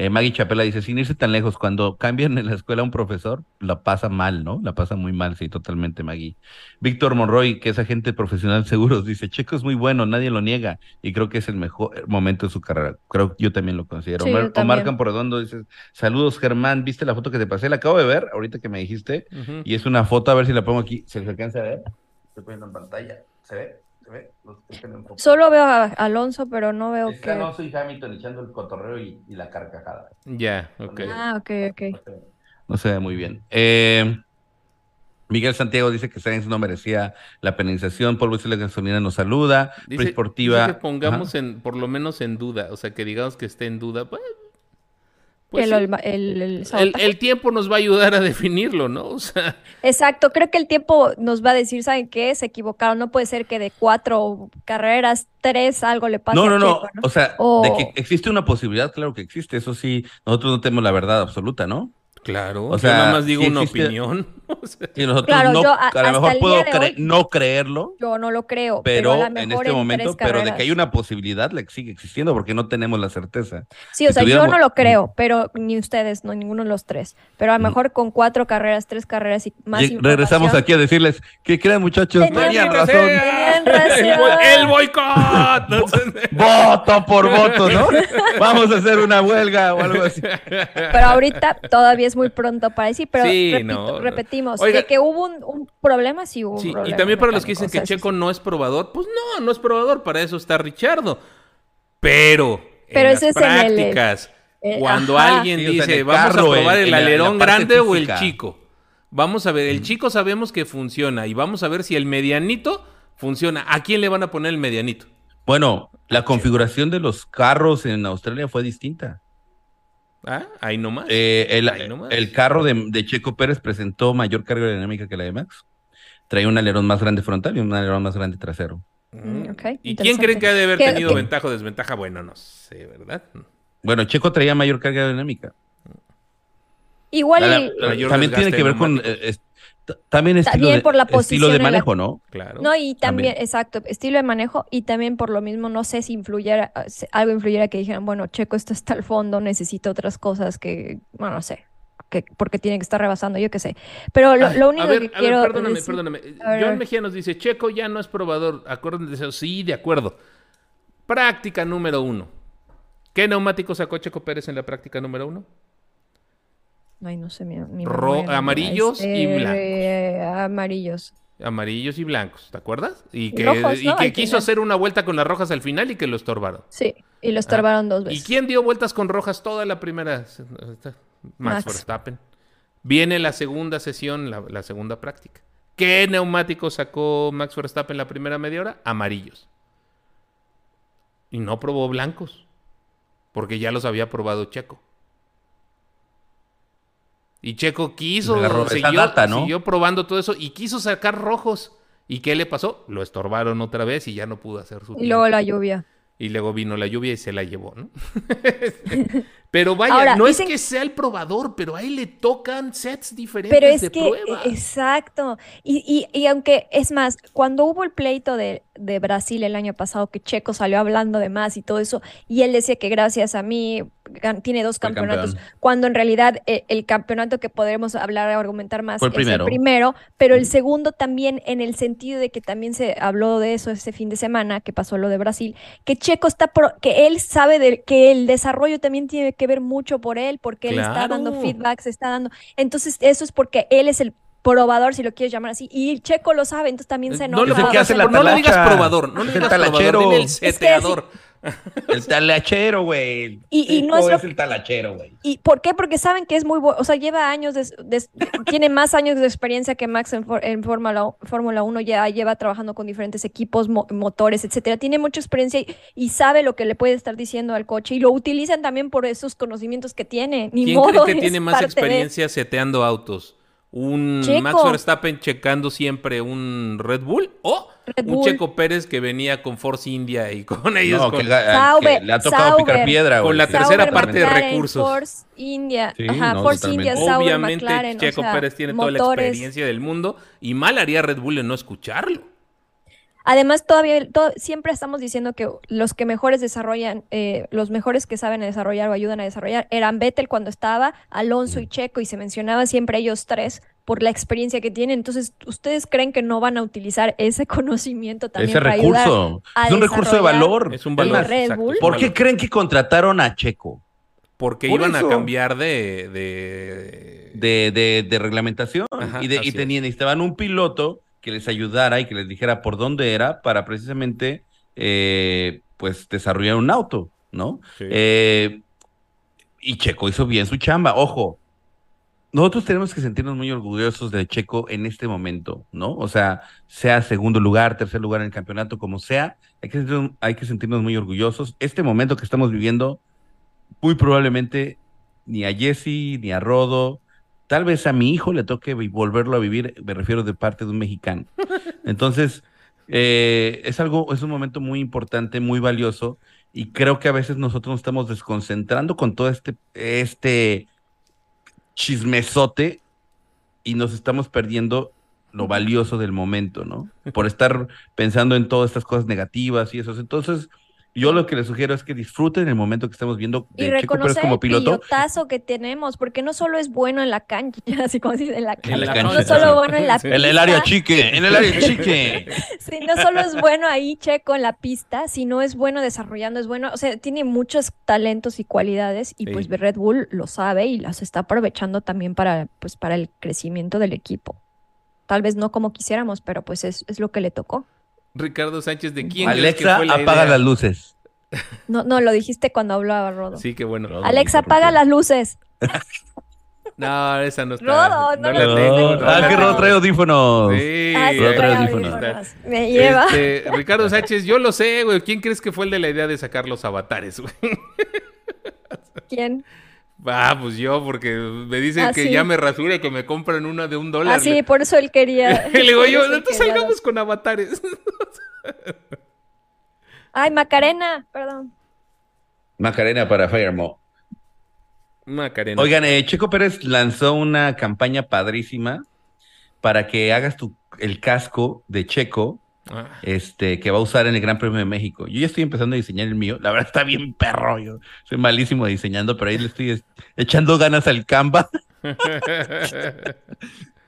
Eh, Maggie Chapela dice, sin irse tan lejos, cuando cambian en la escuela a un profesor, la pasa mal, ¿no? La pasa muy mal, sí, totalmente, Maggie. Víctor Monroy, que es agente profesional seguros, dice, Checo es muy bueno, nadie lo niega, y creo que es el mejor momento de su carrera. Creo que yo también lo considero. Omar, Camporedondo dice, saludos Germán, ¿viste la foto que te pasé? La acabo de ver, ahorita que me dijiste, y es una foto, a ver si la pongo aquí, ¿se alcanza a ver? Estoy poniendo en pantalla, ¿se ve? Solo veo a Alonso, pero no veo que. Alonso y Hamilton echando el cotorreo y, la carcajada. Ya, ok. Ah, ok, ok. No se ve muy bien. Eh, Miguel Santiago dice que Sainz no merecía la penalización. Paul la Gasolina nos saluda. Dice, que pongamos en, por lo menos en duda, o sea, que digamos que esté en duda. Pues, pues el, tiempo nos va a ayudar a definirlo, ¿no? O sea... Exacto, creo que el tiempo nos va a decir, ¿saben qué? Se equivocaron, no puede ser que de cuatro carreras, tres, algo le pase. No, no, no, o sea, de que existe una posibilidad, claro que existe, eso sí, nosotros no tenemos la verdad absoluta, ¿no? Claro, O sea, nada más digo sí una existe- opinión. <laughs> Y nosotros Claro, no, yo a- lo mejor puedo cre- hoy- no creerlo, Yo no lo creo, pero, en este en momento, pero de que hay una posibilidad, la sigue existiendo porque no tenemos la certeza. Sí, o si sea, yo no lo creo, pero ni ustedes, no ninguno de los tres. Pero a lo Ujú. mejor con cuatro carreras, tres carreras y más Lleg- regresamos aquí a decirles, ¿qué creen muchachos? Tenían Tenían ¡Maldita razón. Tenían <laughs> el boicot. <laughs> Voto por voto, ¿no? Vamos a hacer una huelga o algo así. Pero ahorita todavía es muy pronto para decir, pero Sí, repito- no, no. repetimos, Oiga. de que hubo un, un problema, sí hubo un Sí, problema. y también para los que dicen o que Checo no es probador, pues no, no es probador, para eso está Richardo. Pero, Pero en ese las es en el- prácticas, eh, cuando ajá. alguien o sea, dice, vamos carro, a probar el alerón grande o el chico. Vamos a ver, el chico sabemos que funciona y vamos a ver si el medianito funciona. ¿A quién le van a poner el medianito? Bueno, la configuración de los carros en Australia fue distinta. ¿Ah? Ahí nomás. Eh, el, Ahí nomás. el carro de, de Checo Pérez presentó mayor carga aerodinámica que la de Max. Traía un alerón más grande frontal y un alerón más grande trasero. Mm. ¿Y quién creen que ha de haber ¿Qué- tenido qué- ventaja o desventaja? Bueno, no sé, ¿verdad? Bueno, Checo traía mayor carga aerodinámica. Igual La- también tiene que ver con eh, también estilo También de, por la estilo posición de en la- manejo, ¿no? Claro. No, y también, También. exacto, estilo de manejo y también por lo mismo, no sé si influyera, si algo influyera que dijeran, bueno, Checo está hasta el fondo, necesita otras cosas que, bueno, no sé, que, porque tiene que estar rebasando, yo qué sé. Pero lo, Ay, lo a único ver, que a ver, quiero perdóname, decir- perdóname. Ver, ver. Mejía nos dice, Checo ya no es probador. Acuérdense de eso. Sí, de acuerdo. Práctica número uno. ¿Qué neumático sacó Checo Pérez en la práctica número uno? Ay, no sé, mi, mi Ro- memoria, amarillos y este, blancos. eh, amarillos. Amarillos y blancos, ¿te acuerdas? Y que, Rojos, y que quiso final. hacer una vuelta con las rojas al final y que lo estorbaron. Sí, y lo estorbaron dos ¿Y veces. quién dio vueltas con rojas toda la primera? Max, Max. Verstappen. Viene la segunda sesión, la, la segunda práctica. ¿Qué neumático sacó Max Verstappen la primera media hora? Amarillos. Y no probó blancos. Porque ya los había probado Checo. Y Checo quiso, siguió, data, ¿no? siguió probando todo eso y quiso sacar rojos. ¿Y qué le pasó? Lo estorbaron otra vez y ya no pudo hacer su Y tiempo. luego la lluvia. Y luego vino la lluvia y se la llevó, ¿no? <laughs> pero vaya, Ahora, no dicen- es que sea el probador, pero a él le tocan sets diferentes Pero es de que, prueba. exacto. Y, y, y aunque, es más, cuando hubo el pleito de, de Brasil el año pasado, que Checo salió hablando de más y todo eso, y él decía que gracias a mí tiene dos campeonatos, cuando en realidad eh, el campeonato que podremos hablar, argumentar más, el es primero. el primero, pero el segundo también en el sentido de que también se habló de eso ese fin de semana, que pasó lo de Brasil, que Checo está, pro- que él sabe de, que el desarrollo también tiene que ver mucho por él, porque él está dando Claro. feedbacks, está dando, entonces eso es porque él es el probador, si lo quieres llamar así, y Checo lo sabe, entonces también se Eh, enoja. no, le Es el que pongas- hace la no le digas probador, no <laughs> le Es el digas probador, talachero. dile el Es que así- seteador. El talachero, güey. Y- y no es lo- el talachero, güey. ¿Y por qué? Porque saben que es muy bueno, o sea, lleva años, de, de- tiene más años de experiencia que Max en, for- en Fórmula Fórmula 1, ya lleva trabajando con diferentes equipos, mo- motores, etcétera. Tiene mucha experiencia y, y sabe lo que le puede estar diciendo al coche y lo utilizan también por esos conocimientos que tiene. Ni ¿Quién modo, cree que <laughs> tiene más de- experiencia seteando autos? ¿Un Checo. Max Verstappen checando siempre un Red Bull? ¿O Red un Bull. Checo Pérez que venía con Force India y con ellos? No, con- que, ga- Sauber, que le ha tocado picar piedra, Con la tercera Sauber, parte de recursos. Force India, Sí, ajá, no, Force totalmente. India, Sauber, Obviamente McLaren, o Checo sea, Pérez tiene toda la experiencia del mundo y mal haría Red Bull en no escucharlo. Además, todavía to- siempre estamos diciendo que los que mejores desarrollan, eh, los mejores que saben desarrollar o ayudan a desarrollar, eran Vettel cuando estaba, Alonso y Checo, y se mencionaba siempre ellos tres por la experiencia que tienen. Entonces, ¿ustedes creen que no van a utilizar ese <laughs> conocimiento también Ese para ayudar recurso. a Es un recurso de valor. Es un valor. exacto, ¿Por qué valor. creen que contrataron a Checo? Porque Por iban eso. a cambiar de... de- De, de, de reglamentación. Ajá, y, de, y tenían, necesitaban un piloto que les ayudara y que les dijera por dónde era para precisamente eh, pues desarrollar un auto, ¿no? Sí. Eh, y Checo hizo bien su chamba. Ojo, nosotros tenemos que sentirnos muy orgullosos de Checo en este momento, ¿no? O sea, sea segundo lugar, tercer lugar en el campeonato, como sea, hay que, sentirnos, hay que sentirnos muy orgullosos. Este momento que estamos viviendo, muy probablemente ni a Jesse, ni a Rodo, tal vez a mi hijo le toque volverlo a vivir, me refiero de parte de un mexicano. Entonces, <laughs> eh, es algo, es un momento muy importante, muy valioso, y creo que a veces nosotros nos estamos desconcentrando con todo este, este chismesote y nos estamos perdiendo lo valioso del momento, ¿no? Por estar pensando en todas estas cosas negativas y eso. Entonces, yo lo que les sugiero es que disfruten el momento que estamos viendo Y Checo Pérez reconocer como el piloto. pilotazo que tenemos, porque no solo es bueno en la cancha, <laughs> así como dice, en la cancha, la no solo bueno en la <laughs> Sí. En el área pista, chique, en el área chique. <laughs> Sí, no solo es bueno ahí Checo en la pista, sino es bueno desarrollando, es bueno, o sea, tiene muchos talentos y cualidades y Sí. pues Red Bull lo sabe y las está aprovechando también para, pues, para el crecimiento del equipo. Tal vez no como quisiéramos, pero pues es, es lo que le tocó. Ricardo Sánchez, ¿de quién crees que Alexa, fue la apaga idea? las luces. No, no, lo dijiste cuando hablaba Rodo. Sí, qué bueno. Rodo. Alexa, apaga las luces. <laughs> No, esa no está. Rodo, no la la tengo, no ah, que. Rodo trae audífonos. Sí, Ah, sí, Rodo trae trae audífonos. audífonos. Me lleva. Este, Ricardo Sánchez, yo lo sé, güey. ¿Quién crees que fue el de la idea de sacar los avatares, güey? ¿Quién? Ah, pues yo, porque me dicen Ah, que sí. ya me rasure, que me compran una de un dólar. Ah, sí, por eso él quería. <laughs> Y le digo yo, entonces salgamos con avatares. <laughs> Ay, Macarena, perdón. Macarena para Firemo. Macarena. Oigan, eh, Checo Pérez lanzó una campaña padrísima para que hagas tu, el casco de Checo Ah, este, que va a usar en el Gran Premio de México. Yo ya estoy empezando a diseñar el mío. La verdad está bien perro. Yo soy malísimo diseñando, pero ahí le estoy es- echando ganas al Canva. <laughs>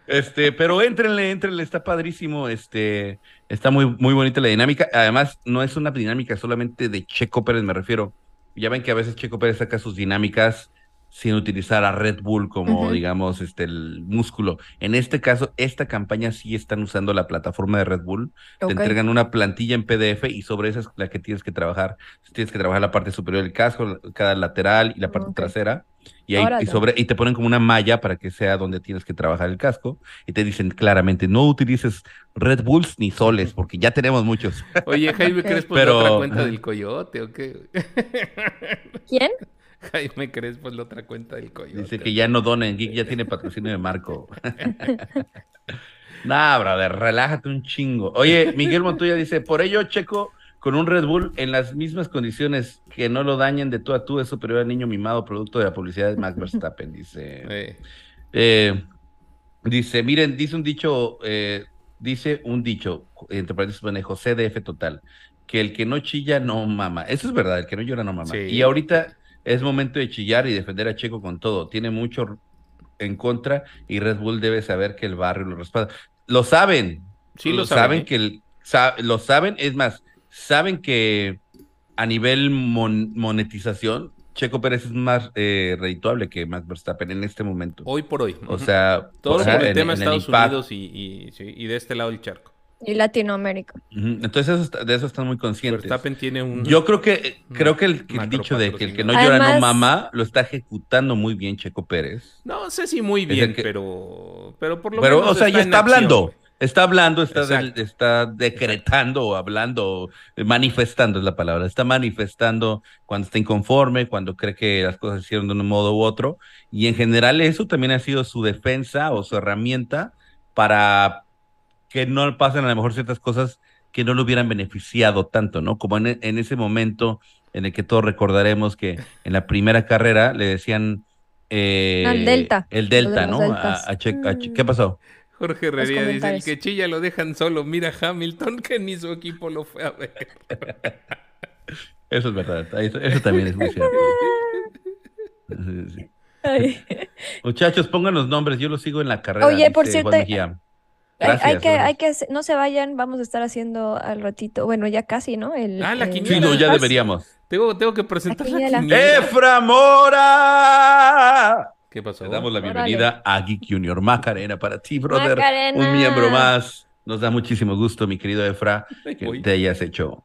Este, pero éntrenle, éntrenle, está padrísimo. Este, está muy, muy bonita la dinámica. Además, no es una dinámica solamente de Checo Pérez, me refiero. Ya ven que a veces Checo Pérez saca sus dinámicas sin utilizar a Red Bull como, digamos, este, el músculo. En este caso, esta campaña sí están usando la plataforma de Red Bull te entregan una plantilla en PDF y sobre esa es la que tienes que trabajar. Tienes que trabajar la parte superior del casco, cada lateral y la parte trasera. Y, ahí, y, sobre, y te ponen como una malla para que sea donde tienes que trabajar el casco. Y te dicen claramente, no utilices Red Bulls ni soles, porque ya tenemos muchos. Oye, Jaime. Crespo Pero- otra cuenta del coyote, ¿o qué? ¿Quién? <laughs> Jaime Crespo es la otra cuenta del coyote. Dice que ya no donen, Geek ya tiene patrocinio de Marco. <laughs> nah, brother, relájate un chingo. Oye, Miguel Montoya dice, por ello, Checo, con un Red Bull en las mismas condiciones que no lo dañen de tú a tú es superior al niño mimado producto de la publicidad de Max Verstappen, dice. Eh, Eh, dice, miren, dice un dicho, eh, dice un dicho, entre paréntesis pone José DF total, que el que no chilla no mama. Eso es verdad, el que no llora no mama. Sí. Y ahorita es momento de chillar y defender a Checo con todo. Tiene mucho en contra y Red Bull debe saber que el barrio lo respalda. Lo saben. Sí lo saben, ¿eh? que el, sa- lo saben, es más, saben que a nivel mon- monetización, Checo Pérez es más eh, redituable que Max Verstappen en este momento. hoy por hoy. O sea, todo por el tema el Estados. Unidos y, y de este lado del charco. Y Latinoamérica. Entonces eso está- de eso están muy conscientes. Verstappen tiene un... Yo creo que creo que el, que el macro dicho de que el que no llora no mama lo está ejecutando muy bien Checo Pérez. No sé si muy bien, que- pero, pero por lo Pero, menos o sea, ya en está hablando. Está hablando, está, del- está decretando o hablando, eh, manifestando es la palabra, está manifestando cuando está inconforme, cuando cree que las cosas se hicieron de un modo u otro. Y en general eso también ha sido su defensa o su herramienta para que no pasen a lo mejor ciertas cosas que no lo hubieran beneficiado tanto, ¿no? Como en, en ese momento en el que todos recordaremos que en la primera carrera le decían... eh, Al Delta, El Delta, ¿no? deltas. A- a Che- a Che- Mm. ¿Qué pasó? Jorge Herrería dice, el que chilla lo dejan solo. Mira Hamilton, que ni su equipo lo fue a ver. <laughs> Eso es verdad, eso, eso también es muy cierto. Sí, sí. Ay. Muchachos, pongan los nombres, yo los sigo en la carrera. Oye, por dice cierto, Juan Mejía. Hay, Gracias, hay que, gracias. hay que, no se vayan, vamos a estar haciendo al ratito, bueno, ya casi, ¿no? El, Ah, la el- quiniela. Sí, no, ya deberíamos. Tengo, tengo que presentar la quiniela. quiniela. ¡Efra Mora! ¿Qué pasó? Le damos la Órale. bienvenida a Geek Junior. Macarena para ti, brother. Macarena. Un miembro más. Nos da muchísimo gusto, mi querido Efra, que te hayas hecho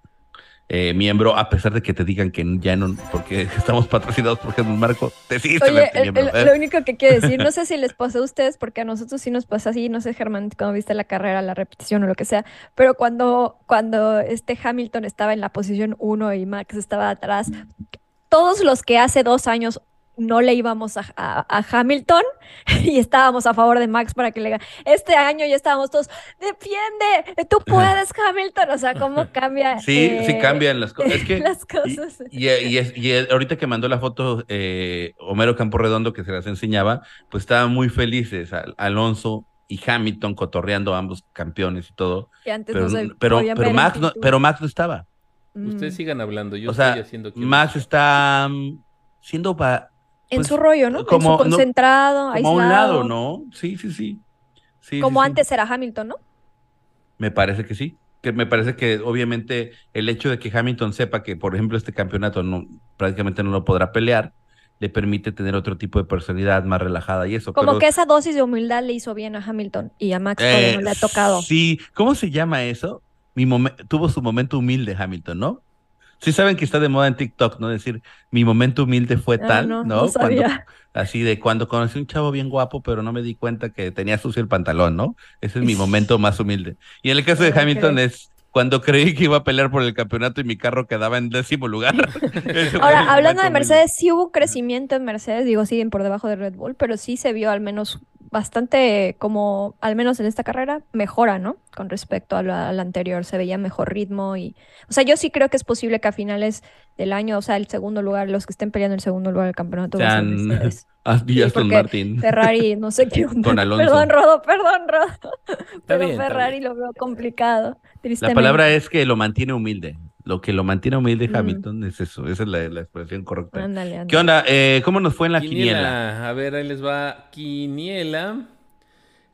eh, miembro, a pesar de que te digan que ya no, porque <laughs> estamos patrocinados por Jesús Marco, te sigues Oye, el- miembro. el- lo único que quiero decir, no sé si les pasó a ustedes, porque a nosotros sí nos pasa así, no sé, Germán, cuando viste la carrera, la repetición o lo que sea, pero cuando, cuando este Hamilton estaba en la posición 1 y Max estaba atrás, todos los que hace dos años no le íbamos a, Hamilton <laughs> y estábamos a favor de Max para que le Este año ya estábamos todos, defiende, tú puedes, Hamilton. O sea, cómo <laughs> cambia. Sí, sí eh, cambian las cosas. <laughs> las cosas. Y, y, ahorita que mandó la foto eh, Homero Campo Redondo, que se las enseñaba, pues estaban muy felices. Alonso y Hamilton cotorreando ambos campeones y todo. pero, pero, pero, Max no, pero Max no estaba. Ustedes mm. sigan hablando, yo o estoy sea, haciendo Max está mm, siendo en pues, su rollo, ¿no? Como, en su concentrado, como a un lado, ¿no? Sí, sí, sí. sí como antes era Hamilton, ¿no? Me parece que sí. Que me parece que obviamente el hecho de que Hamilton sepa que, por ejemplo, este campeonato no, prácticamente no lo podrá pelear, le permite tener otro tipo de personalidad más relajada y eso. Como que esa dosis de humildad le hizo bien a Hamilton y a Max no le ha eh, tocado. Sí, ¿cómo se llama eso? Mi tuvo su momento humilde Hamilton, ¿no? Sí saben que está de moda en TikTok, ¿no? Decir, mi momento humilde fue ah, tal, ¿no? ¿no? así de cuando conocí un chavo bien guapo, pero no me di cuenta que tenía sucio el pantalón, ¿no? Ese es mi momento <laughs> más humilde. Y en el caso de Hamilton es cuando creí que iba a pelear por el campeonato y mi carro quedaba en décimo lugar. <laughs> Ahora, hablando de Mercedes, sí hubo crecimiento en Mercedes, digo, siguen por debajo de Red Bull, pero sí se vio al menos bastante como, al menos en esta carrera, mejora, ¿no? Con respecto a la, anterior, se veía mejor ritmo y, o sea, yo sí creo que es posible que a finales del año, o sea, el segundo lugar, los que estén peleando el segundo lugar del campeonato, Sean <laughs> Aston Martin. Ferrari, no sé <laughs> qué Con Alonso. Perdón, Rodo, perdón, Rodo. Pero Ferrari lo veo complicado. La palabra es que lo mantiene humilde. Lo que lo mantiene humilde mm. Hamilton es eso, esa es la, expresión correcta. ¿Qué onda? Eh, ¿Cómo nos fue en la quiniela? A ver, ahí les va quiniela.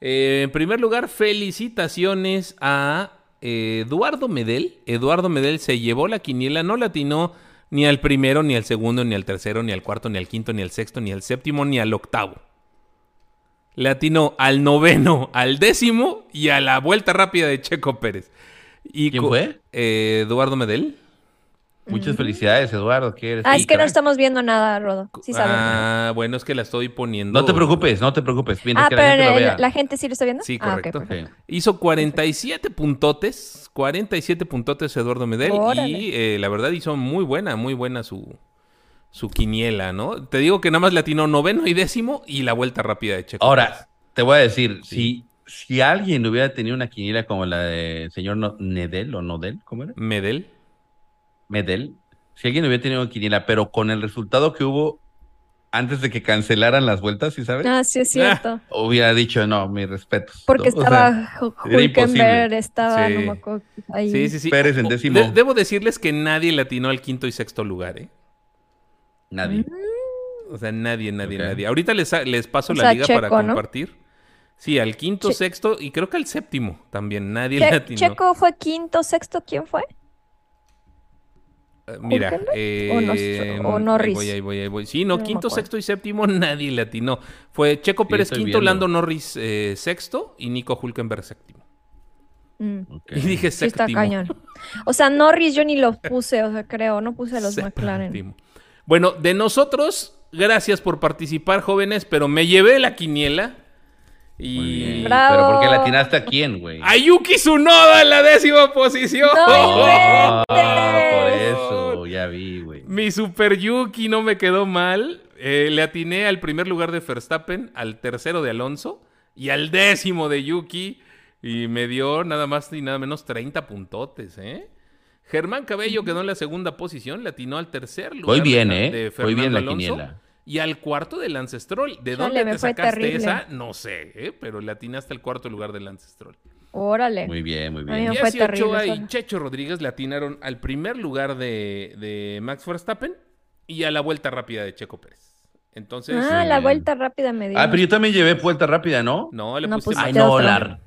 Eh, en primer lugar, felicitaciones a Eduardo Medel. Eduardo Medel se llevó la quiniela, no la atinó ni al primero, ni al segundo, ni al tercero, ni al cuarto, ni al quinto, ni al sexto, ni al séptimo, ni al octavo. Le atinó al noveno, al décimo y a la vuelta rápida de Checo Pérez. ¿Quién fue? Eh, Eduardo Medel. Muchas felicidades, Eduardo. ah, es que no estamos viendo nada, Rodo. Sí Ah, bueno, es que la estoy poniendo. No te preocupes, no te preocupes. ah, pero la gente, sí lo está viendo. Sí, ah, correcto. Hizo 47 puntotes, 47 puntotes Eduardo Medel. Y eh, la verdad hizo muy buena, muy buena su, su quiniela, ¿no? Te digo que nada más le atinó noveno y décimo y la vuelta rápida de Checo. Ahora, te voy a decir, si si alguien hubiera tenido una quiniela como la de señor Nedel o Nodel, ¿cómo era? Medel. Medel. Si alguien hubiera tenido una quiniela, pero con el resultado que hubo antes de que cancelaran las vueltas, ¿sí sabes? Ah, sí es cierto. hubiera dicho, no, mis respetos. Porque estaba Hulkenberg, estaba, sí. no ahí. Sí, sí, sí. Pérez en décimo. debo decirles que nadie latinó al quinto y sexto lugar, ¿eh? Nadie. Mm. O sea, nadie, nadie, nadie. Ahorita les, les paso la liga para compartir. Sí, al quinto, sexto y creo que al séptimo también. Nadie le ¿Checo fue quinto, sexto? ¿Quién fue? Eh, mira, eh, o, Norris. Ahí voy, ahí voy, ahí voy. Sí, no, quinto, sexto y séptimo <laughs> nadie le atinó. Fue Checo Pérez quinto, Lando Norris eh, sexto y Nico Hulkenberg séptimo. Mm. Y dije séptimo. está cañón. O sea, Norris yo ni lo puse, o sea, creo, no puse los McLaren. Bueno, de nosotros, gracias por participar, jóvenes, pero me llevé la quiniela. Y... ¿Pero por qué la atinaste a quién, güey? A Yuki Tsunoda en la décima posición. No, <laughs> por eso, ya vi, güey. Mi Super Yuki no me quedó mal. Eh, le atiné al primer lugar de Verstappen, al tercero de Alonso y al décimo de Yuki. Y me dio nada más y nada menos 30 puntotes, ¿eh? Germán Cabello quedó en la segunda posición, le atinó al tercer lugar. Muy bien, ¿eh? Muy bien la quiniela y al cuarto del Ancestral. ¿De dónde te sacaste esa? No sé, ¿eh? pero le atinaste al cuarto lugar del Ancestral. Órale. Muy bien, muy bien. Jesse Ochoa y Checho Rodríguez le atinaron al primer lugar de, Max Verstappen y a la vuelta rápida de Checo Pérez. Entonces. Ah, la vuelta rápida me dio. Ah, pero yo también llevé vuelta rápida, ¿no? No, le puse. Ay, no, la,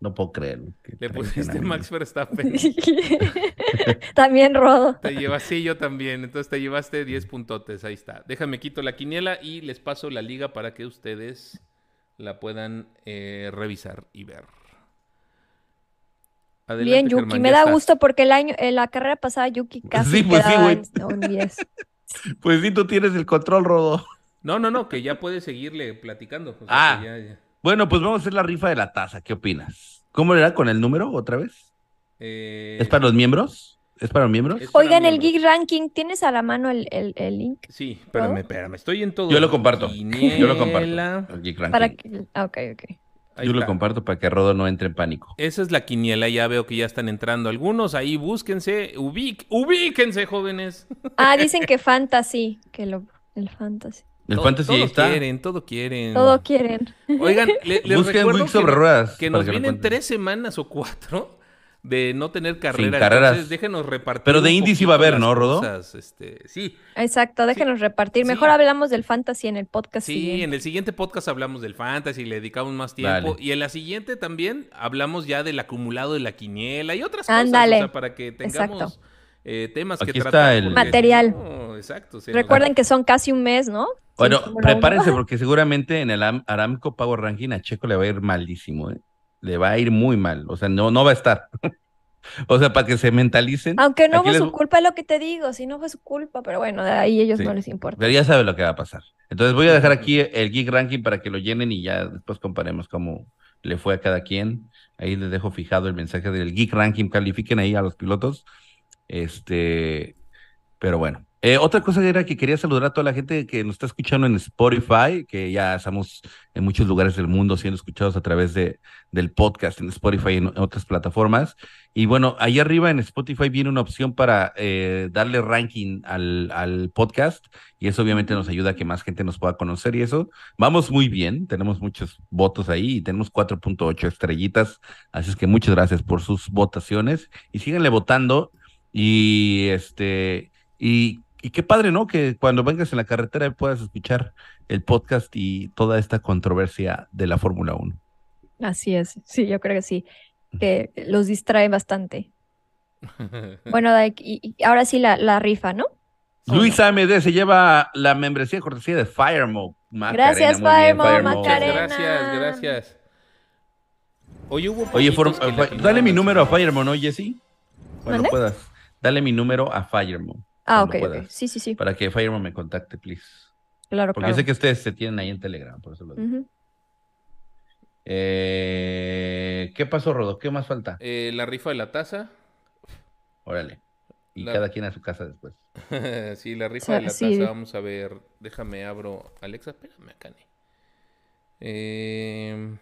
no puedo creer. Le pusiste Max Verstappen. <laughs> <laughs> también Rodo. Te llevas, sí, yo también. Entonces te llevaste 10 puntotes. Ahí está. Déjame quito la quiniela y les paso la liga para que ustedes la puedan eh, revisar y ver. Bien, Yuki. me da gusto porque el año, en la carrera pasada Yuki casi sí, pues sí, un 10. <laughs> pues sí, tú tienes el control, Rodo. No, no, no, que ya puedes seguirle platicando. ah, bueno, pues vamos a hacer la rifa de la taza. ¿Qué opinas? ¿Cómo era con el número otra vez? Eh, ¿Es para los miembros? ¿Es para miembros? Es para Oigan, el miembros. Geek Ranking, ¿tienes a la mano el, el- el link? Sí, espérame, espérame. Estoy en todo. Yo lo comparto. Yo lo comparto. Quiniela. el Geek Ranking. Para que... ah, Ok, ok. Ahí Yo lo comparto para que Rodo no entre en pánico. Esa es la quiniela, ya veo que ya están entrando algunos. Ahí búsquense, ubic, ubíquense, jóvenes. Ah, dicen que Fantasy, que lo... El Fantasy. El Todo- Fantasy ahí todo está. quieren, todo quieren. Todo quieren. Oigan, le- les Busquen recuerdo Wix sobre que, ruedas que nos que vienen tres semanas o cuatro de no tener carrera. carreras. Entonces, déjenos repartir. Pero de indie sí va a haber, ¿no, Rodo? cosas, este, sí, Exacto, déjenos repartir. Sí. Mejor hablamos del Fantasy en el podcast sí, siguiente. en el siguiente podcast hablamos del fantasy, le dedicamos más tiempo. Dale. Y en la siguiente también hablamos ya del acumulado de la quiniela y otras cosas. Ándale. O sea, para que tengamos Exacto. eh, temas que está tratar. el- porque- Material. No, exacto. Recuerden que son casi un mes, ¿no? Bueno, prepárense porque seguramente en el Am- Aramco Power Ranking a Checo le va a ir malísimo, ¿eh? Le va a ir muy mal. O sea, no, no va a estar. <laughs> o sea, para que se mentalicen. Aunque no fue les- su culpa, es lo que te digo, si no fue su culpa, pero bueno, de ahí ellos Sí. no les importa. Pero ya sabe lo que va a pasar. Entonces voy a dejar aquí el Geek Ranking para que lo llenen y ya después comparemos cómo le fue a cada quien. Ahí les dejo fijado el mensaje del Geek Ranking. Califiquen ahí a los pilotos. Este, pero bueno. Eh, otra cosa era que quería saludar a toda la gente que nos está escuchando en Spotify, que ya estamos en muchos lugares del mundo siendo escuchados a través de, del podcast en Spotify y en otras plataformas. Y bueno, ahí arriba en Spotify viene una opción para eh, darle ranking al, al podcast y eso obviamente nos ayuda a que más gente nos pueda conocer y eso. Vamos muy bien, tenemos muchos votos ahí y tenemos 4.8 estrellitas, así es que muchas gracias por sus votaciones y síganle votando y este y, y qué padre, ¿no? Que cuando vengas en la carretera puedas escuchar el podcast y toda esta controversia de la Fórmula 1. Así es, sí, yo creo que sí, que los distrae bastante. <laughs> Bueno, Daik, y, y ahora sí la, la rifa, ¿no? Luis AMD se lleva la membresía cortesía de Firemo. Gracias, Firemo, Macarena. gracias, gracias. Oye, hubo Oye, for- dale mi número a Firemo, ¿no, Jesse? Cuando puedas. Dale mi número a Firemo. Ah, ok, ok. Sí, sí, sí, Para que Firemo me contacte, please. claro, Porque claro. sé que ustedes se tienen ahí en Telegram, por eso lo digo. Eh, ¿Qué pasó, Rodo? ¿Qué más falta? Eh, la rifa de la taza. Órale. Y La- cada quien a su casa después. <laughs> sí, la rifa sea, <laughs> de la sí. taza. Vamos a ver. Déjame abro. Alexa, espérame acá. Eh,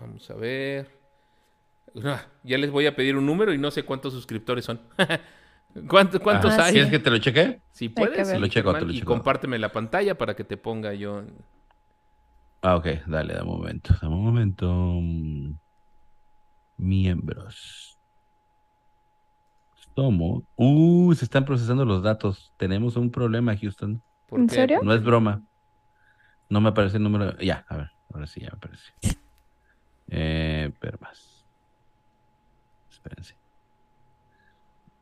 vamos a ver. <laughs> Ya les voy a pedir un número y no sé cuántos suscriptores son. ¿Cuántos, cuántos Ah, hay? ¿Quieres que te lo cheque? Si puedes, Te lo checo, te lo y checo. compárteme la pantalla para que te ponga yo. Ah, ok, dale, dame un momento, dame un momento. Mm, Miembros. Somos. Uh, se están procesando los datos. Tenemos un problema, Houston. ¿Por ¿En qué? serio? No es broma. No me aparece el número. Ya, a ver, ahora sí ya me aparece. Eh, ver más. Espérense.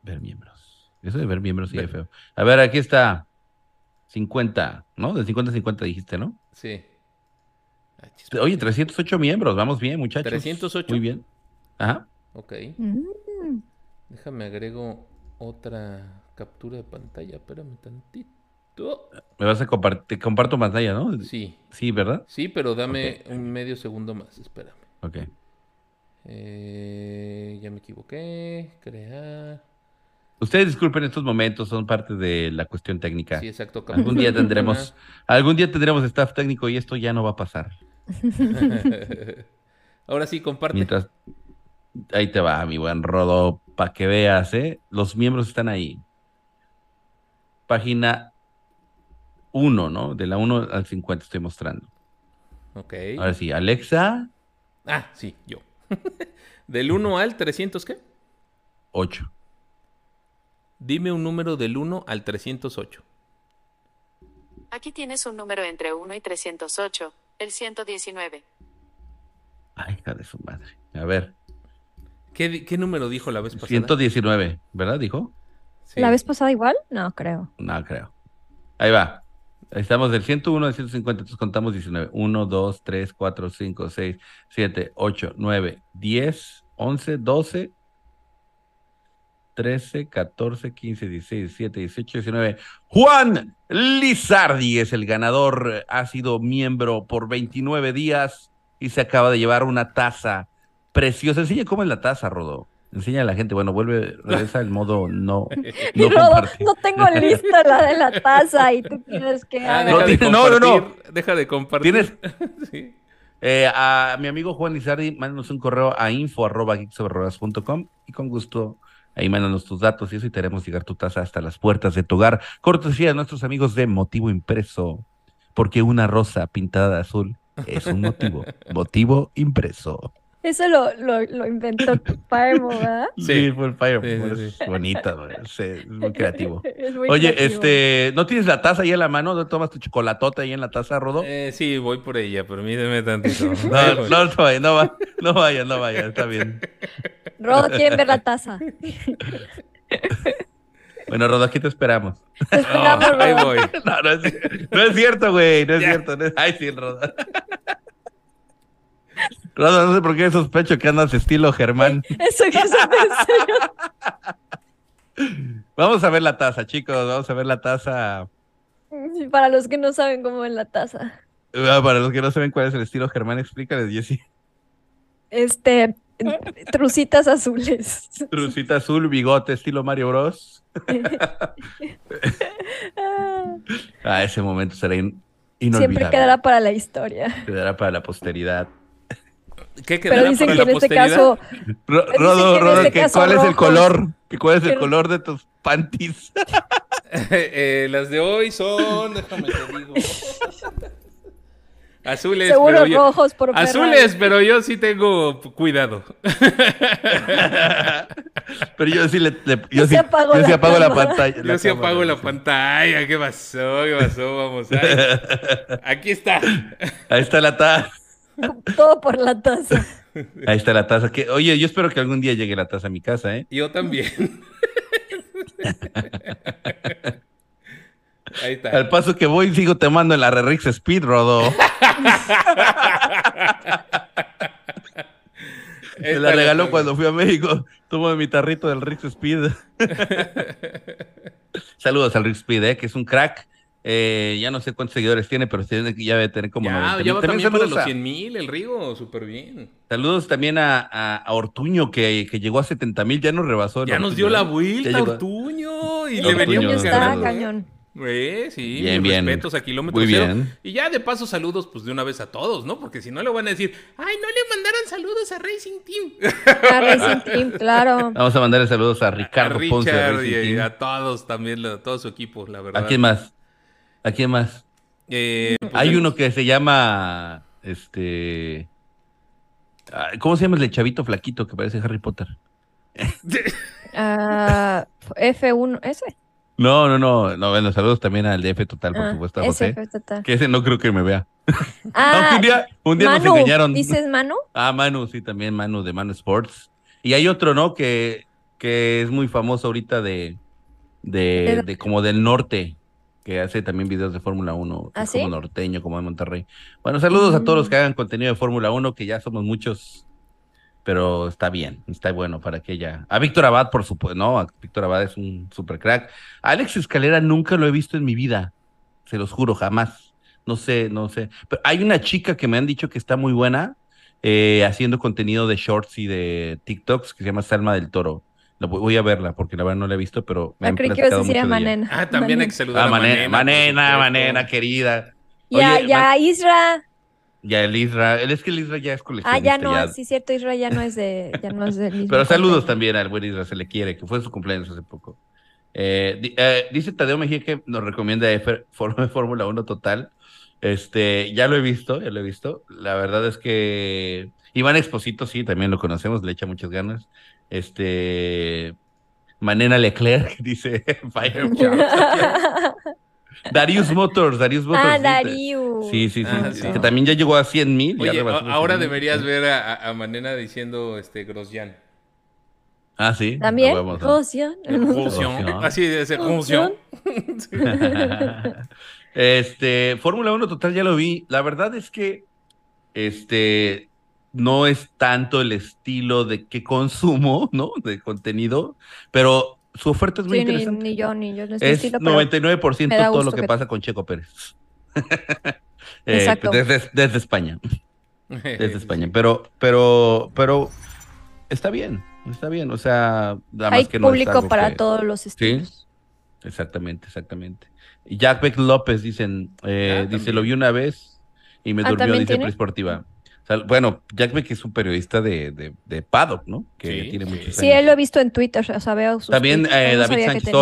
Ver miembros. Eso de ver miembros es feo. A ver, aquí está. 50, ¿no? De 50 a 50 dijiste, ¿no? Sí. Ah, Oye, 308 miembros, vamos bien, muchachos. 308. Muy bien. Ajá. Ok. Mm. Déjame agrego otra captura de pantalla. Espérame tantito. Me vas a compartir, te comparto pantalla, ¿no? Sí. Sí, ¿verdad? Sí, pero dame un medio segundo más. Espérame. Ok. Eh, ya me equivoqué. Crear. Ustedes disculpen estos momentos, son parte de la cuestión técnica. Sí, exacto. Algún día <laughs> tendremos, algún día tendremos staff técnico y esto ya no va a pasar. <laughs> Ahora sí, comparte. Mientras, ahí te va, mi buen Rodo, para que veas, ¿eh? Los miembros están ahí. Página 1, ¿no? De la 1 al 50 estoy mostrando. Ok. Ahora sí, Alexa, Ah, sí, yo. <laughs> Del 1 al 300, ¿qué? 8. Dime un número del 1 al 308. Aquí tienes un número entre 1 y 308, el 119. Ay, hija de su madre. A ver, ¿Qué, qué número dijo la vez pasada? 119, ¿verdad? Dijo. Sí. ¿La vez pasada igual? No, creo. No, creo. Ahí va. Estamos del 101 al 150, entonces contamos 19. 1, 2, 3, 4, 5, 6, 7, 8, 9, 10, 11, 12, 13, 14, 15, 16, 17, 18, 19. Juan Lizardi es el ganador. Ha sido miembro por 29 días y se acaba de llevar una taza preciosa. Enseña cómo es la taza, Rodo. Enseña a la gente, bueno, vuelve, regresa al modo no, <laughs> no Rodo, compartir. no tengo lista la de la taza y tú quieres que Ah, tiene- no, no, no. deja de compartir. Tienes- <laughs> Sí. Eh, a mi amigo Juan Lizardi, mándanos un correo a info arroba y con gusto ahí mándanos tus datos y eso y te haremos llegar tu taza hasta las puertas de tu hogar. Cortesía de nuestros amigos de Motivo Impreso, porque una rosa pintada de azul es un motivo. <laughs> Motivo Impreso. Eso lo, lo, lo inventó Parmo, ¿verdad? Sí. fue el Fire. Sí, sí, es sí. bonita, güey, sí, es muy creativo. <laughs> Es muy Oye, creativo. este, ¿no tienes la taza ahí en la mano? ¿No tomas tu chocolatota ahí en la taza, Rodo? Eh, sí, voy por ella, permíteme tantito. <laughs> No, Ahí no, no vaya, no vaya, no vaya, no vaya, está bien. Rodo, ¿quieren ver la taza? <laughs> Bueno, Rodo, aquí te esperamos. Te esperamos, Oh, ahí Rodo. voy. No, no es, no es cierto, güey, no es Ya. cierto. no es- Ay, sí, el Rodo. Rodo, no sé por qué sospecho que andas estilo Germán. Eso que se <laughs> Vamos a ver la taza, chicos, vamos a ver la taza. Para los que no saben cómo es la taza. Ah, Para los que no saben cuál es el estilo Germán, explícales, Jessy. Este, trucitas azules. Trucita azul, bigote, estilo Mario Bros. <laughs> Ah, ese momento será in- Siempre inolvidable. quedará para la historia. Quedará para la posteridad. ¿Qué Pero quedará dicen para que la en este caso, Ro- Rodo, Rodo, este que caso ¿cuál es el color? ¿Que ¿Cuál es el color de tus panties? <laughs> <laughs> Eh, las de hoy son, déjame te digo. Azules, seguro pero yo, rojos por azules, pero yo sí tengo cuidado. <laughs> Pero yo sí le, le- yo Yo sí, sí apago yo sí la apago la pantalla. Yo sí cámara, apago la sí. pantalla. ¿Qué pasó? ¿Qué pasó? Vamos. ay. Aquí está. Ahí está la taza. <laughs> Todo por la taza. <laughs> Ahí está la taza. Que, oye, yo espero que algún día llegue la taza a mi casa, ¿eh? Yo también. <laughs> Ahí está. Al paso que voy, sigo tomando en la Rerix Speed, Rodo. Me la regaló cuando fui a México. Tomo mi tarrito del Rix Speed. Saludos al Rix Speed, ¿eh? que es un crack. Eh, ya no sé cuántos seguidores tiene, pero tiene, ya debe tener como Ya, 90 ya va mil. también para los a, 100 mil, el Rigo, súper bien. saludos también a, a- a Ortuño, que, que llegó a 70 mil, ya nos rebasó. Ya nos dio la ¿eh? vuelta. Ortuño. Y le veníamos ganando. cañón. Eh, sí, Bien, bien. respetos a kilómetro Muy cero. bien. Y ya de paso saludos pues de una vez a todos, ¿no? Porque si no le van a decir, ay, no le mandaron saludos a Racing Team. A Racing Team, claro. <laughs> Vamos a mandarle saludos a Ricardo a Ponce. Racing y, y Team. a todos también, a todo su equipo, la verdad. ¿A quién más? ¿A quién más? Eh, pues, Hay uno que se llama, este, ah, ¿cómo se llama el chavito flaquito que parece Harry Potter? <laughs> Ah, F1, ese. No, no, no, no, bueno, saludos también al DF Total, por Ah, supuesto, a José, total. que ese no creo que me vea. <laughs> Ah, un día, un día Manu, nos engañaron. ¿dices Manu? Ah, Manu, sí, también Manu de Manu Sports. Y hay otro, ¿no? Que, que es muy famoso ahorita de, de, ¿De de como del norte, que hace también videos de Fórmula 1, que ¿Ah, sí? como norteño, como de Monterrey. Bueno, saludos a todos los Mm. que hagan contenido de Fórmula 1, que ya somos muchos, pero está bien, está bueno para que ya. A Víctor Abad, por supuesto, no, a Víctor Abad es un super crack. A Alex Escalera nunca lo he visto en mi vida, se los juro, jamás. No sé, no sé. Pero hay una chica que me han dicho que está muy buena eh, haciendo contenido de shorts y de TikToks que se llama Salma del Toro. Voy- a verla porque la verdad no la he visto, pero me Ah, han creí que ibas a decir a mucho de ella. Manena. Ah, también hay que saludar Ah, a Manena, Manena. querida. Ya, Oye, ya, Man- Isra. Ya el Isra, él es que el Isra ya es Ah, coleccionista. ya no, ya. sí, cierto, Isra ya no es de, ya no es del <laughs> mismo Pero saludos también al buen Isra, se le quiere, que fue su cumpleaños hace poco. Eh, di- eh, dice Tadeo Mejía que nos recomienda <laughs> Fórmula 1 total. Este, ya lo he visto, ya lo he visto. La verdad es que Iván Exposito, sí, también lo conocemos, le echa muchas ganas. Este, Manena Leclerc, <laughs> dice <laughs> Fire <laughs> Darius Motors, Darius Motors. ah, Darío. Sí, sí, sí, Ah, que también ya llegó a 100 mil. Ahora deberías ver a, a- Manena diciendo este Grosjean. Ah, sí. También, a huevo, sí. Rocío. Grosjean. Grosjean. Así de ese Grosjean. este, Fórmula 1 total ya lo vi. La verdad es que este no es tanto el estilo de que consumo, <laughs> ¿no? De contenido, pero su oferta es muy Sí, ni, interesante. ni yo, ni yo. No es es estilo, pero 99% me da todo lo que que- pasa con Checo Pérez. <laughs> Eh, Exacto. desde, desde España, <laughs> desde España. Pero, pero, pero está bien, Está bien, o sea, nada Hay más que no es público para que- todos los estilos. Exactamente, exactamente. Y Jack Beck López dicen, eh, Ah, dice, lo vi una vez y me Ah, durmió, ¿también dice tiene? Presportiva. O sea, bueno, Jack Beck es un periodista de, de, de Paddock, ¿no? Que Sí, tiene muchos Sí, años. él lo he visto en Twitter, o sea, veo sus También eh, David Sánchez tenía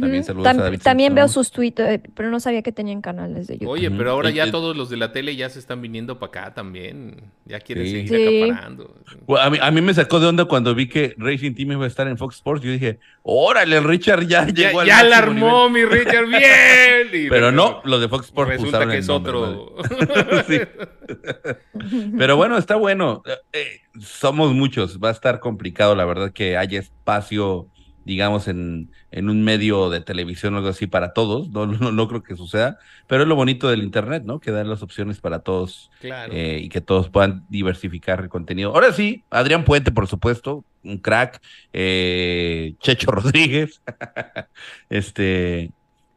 También a David veo sus tweets, eh, pero no sabía que tenían canales de YouTube. Oye, pero ahora ya Eh, eh, todos los de la tele ya se están viniendo para acá también. Ya quieren Sí. seguir Sí. acaparando. Bueno, a, mí, a mí me sacó de onda cuando vi que Racing Team iba a estar en Fox Sports. Yo dije, órale, Richard ya, Ya, llegó al ya la armó mi Richard bien. <laughs> Y nivel". Pero no, los de Fox Sports Resulta usaron que el es nombre, otro. <laughs> <laughs> Pero bueno, está bueno. Eh, somos muchos. Va a estar complicado, la verdad, que haya espacio, digamos, en, en un medio de televisión o algo así para todos. <laughs> No, no, no creo que suceda. Pero es lo bonito del Internet, ¿no? Que dan las opciones para todos Claro. eh, y que todos puedan diversificar el contenido. Ahora sí, Adrián Puente, por supuesto, un crack. eh, Checho <laughs> Rodríguez. este.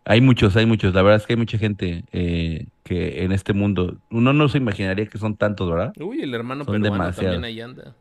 Hay muchos, hay muchos. La verdad es que hay mucha gente eh, que en este mundo uno no se imaginaría que son tantos, ¿verdad? Uy, el hermano Son peruano demasiados. también ahí anda.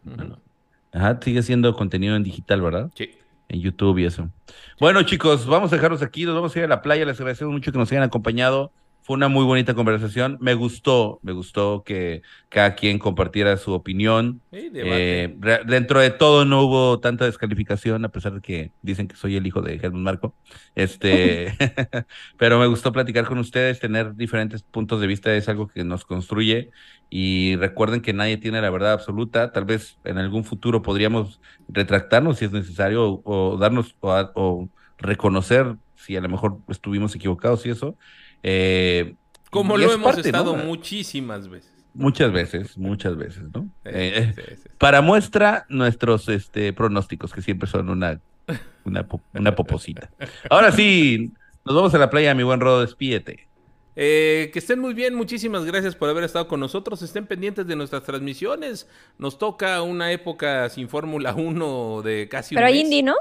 Ajá, sigue siendo contenido en digital, ¿verdad? Sí. En YouTube y eso. Bueno, chicos, vamos a dejarlos aquí, nos vamos a ir a la playa, les agradecemos mucho que nos hayan acompañado. Fue una muy bonita conversación. Me gustó, me gustó que cada quien compartiera su opinión. Sí. Eh, dentro de todo no hubo tanta descalificación, a pesar de que dicen que soy el hijo de Germán Marco. Este, <laughs> <laughs> pero me gustó platicar con ustedes, tener diferentes puntos de vista es algo que nos construye. Y recuerden que nadie tiene la verdad absoluta. Tal vez en algún futuro podríamos retractarnos si es necesario o, o darnos o, o reconocer si a lo mejor estuvimos equivocados y eso. Eh, Como lo es hemos parte, ¿no? estado muchísimas veces. Muchas veces, muchas veces, ¿no? Eh, Eh, sí, sí, sí. para muestra nuestros este, pronósticos, que siempre son una, una, po- una poposita. Ahora sí, nos vamos a la playa, mi buen Rodo, despídete. Eh, que estén muy bien, muchísimas gracias por haber estado con nosotros. Estén pendientes de nuestras transmisiones. Nos toca una época sin Fórmula 1 de casi un Pero hay mes. indie, ¿no?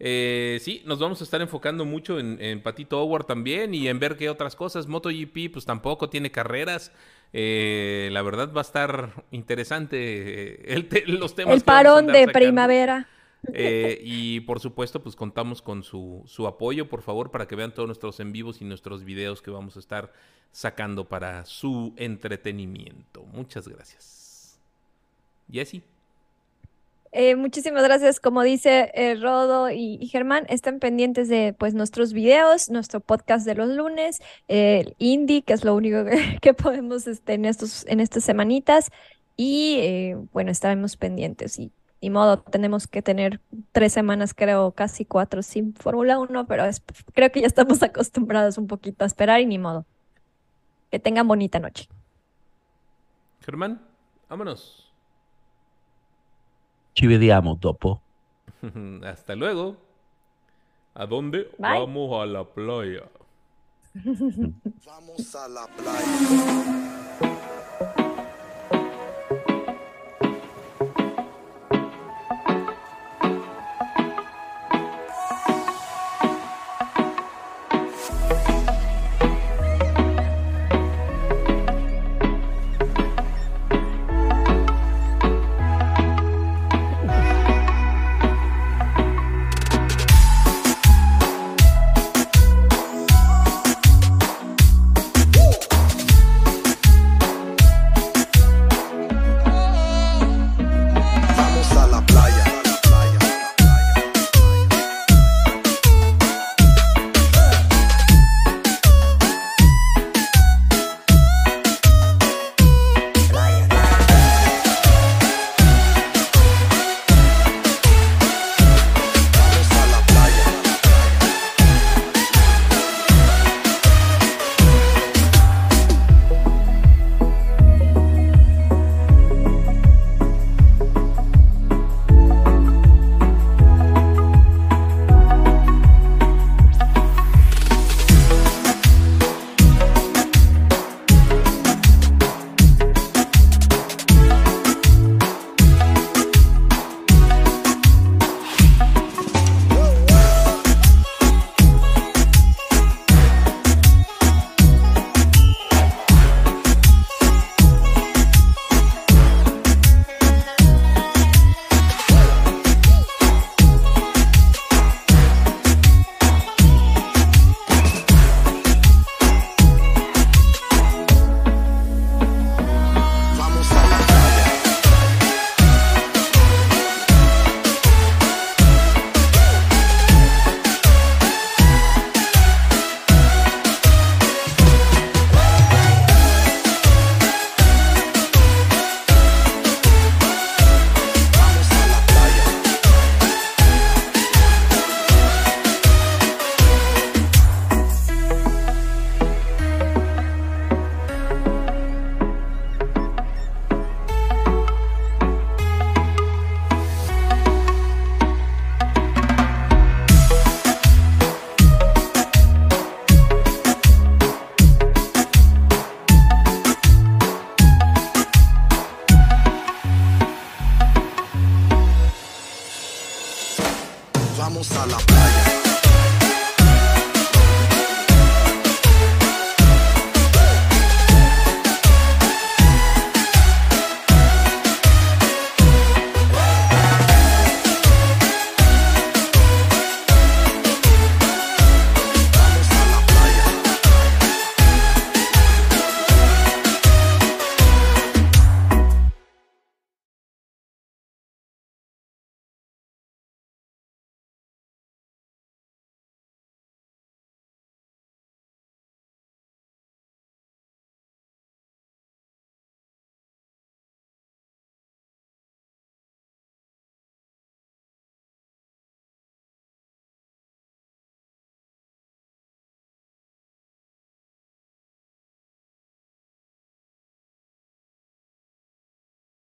Eh, sí, nos vamos a estar enfocando mucho en, en Patito Howard también y en ver qué otras cosas. MotoGP, pues tampoco tiene carreras. Eh, la verdad va a estar interesante eh, el te- los temas. El parón de sacando. primavera. Eh, y por supuesto, pues contamos con su, su apoyo, por favor, para que vean todos nuestros en vivos y nuestros videos que vamos a estar sacando para su entretenimiento. Muchas gracias. Jesse. Eh, muchísimas gracias. Como dice eh, Rodo y, Germán, estén pendientes de pues nuestros videos, nuestro podcast de los lunes, el indie, que es lo único <laughs> que, podemos este, en estos, en estas semanitas. Y eh, bueno, estaremos pendientes. Y ni modo, tenemos que tener tres semanas, creo, casi cuatro sin Fórmula 1, pero creo que ya estamos <laughs> acostumbrados un poquito a esperar y ni modo. Que tengan bonita noche. Germán, vámonos. Ci vediamo dopo. <laughs> Hasta luego. ¿A dónde? Bye. Vamos a la playa. <laughs> Vamos a la playa.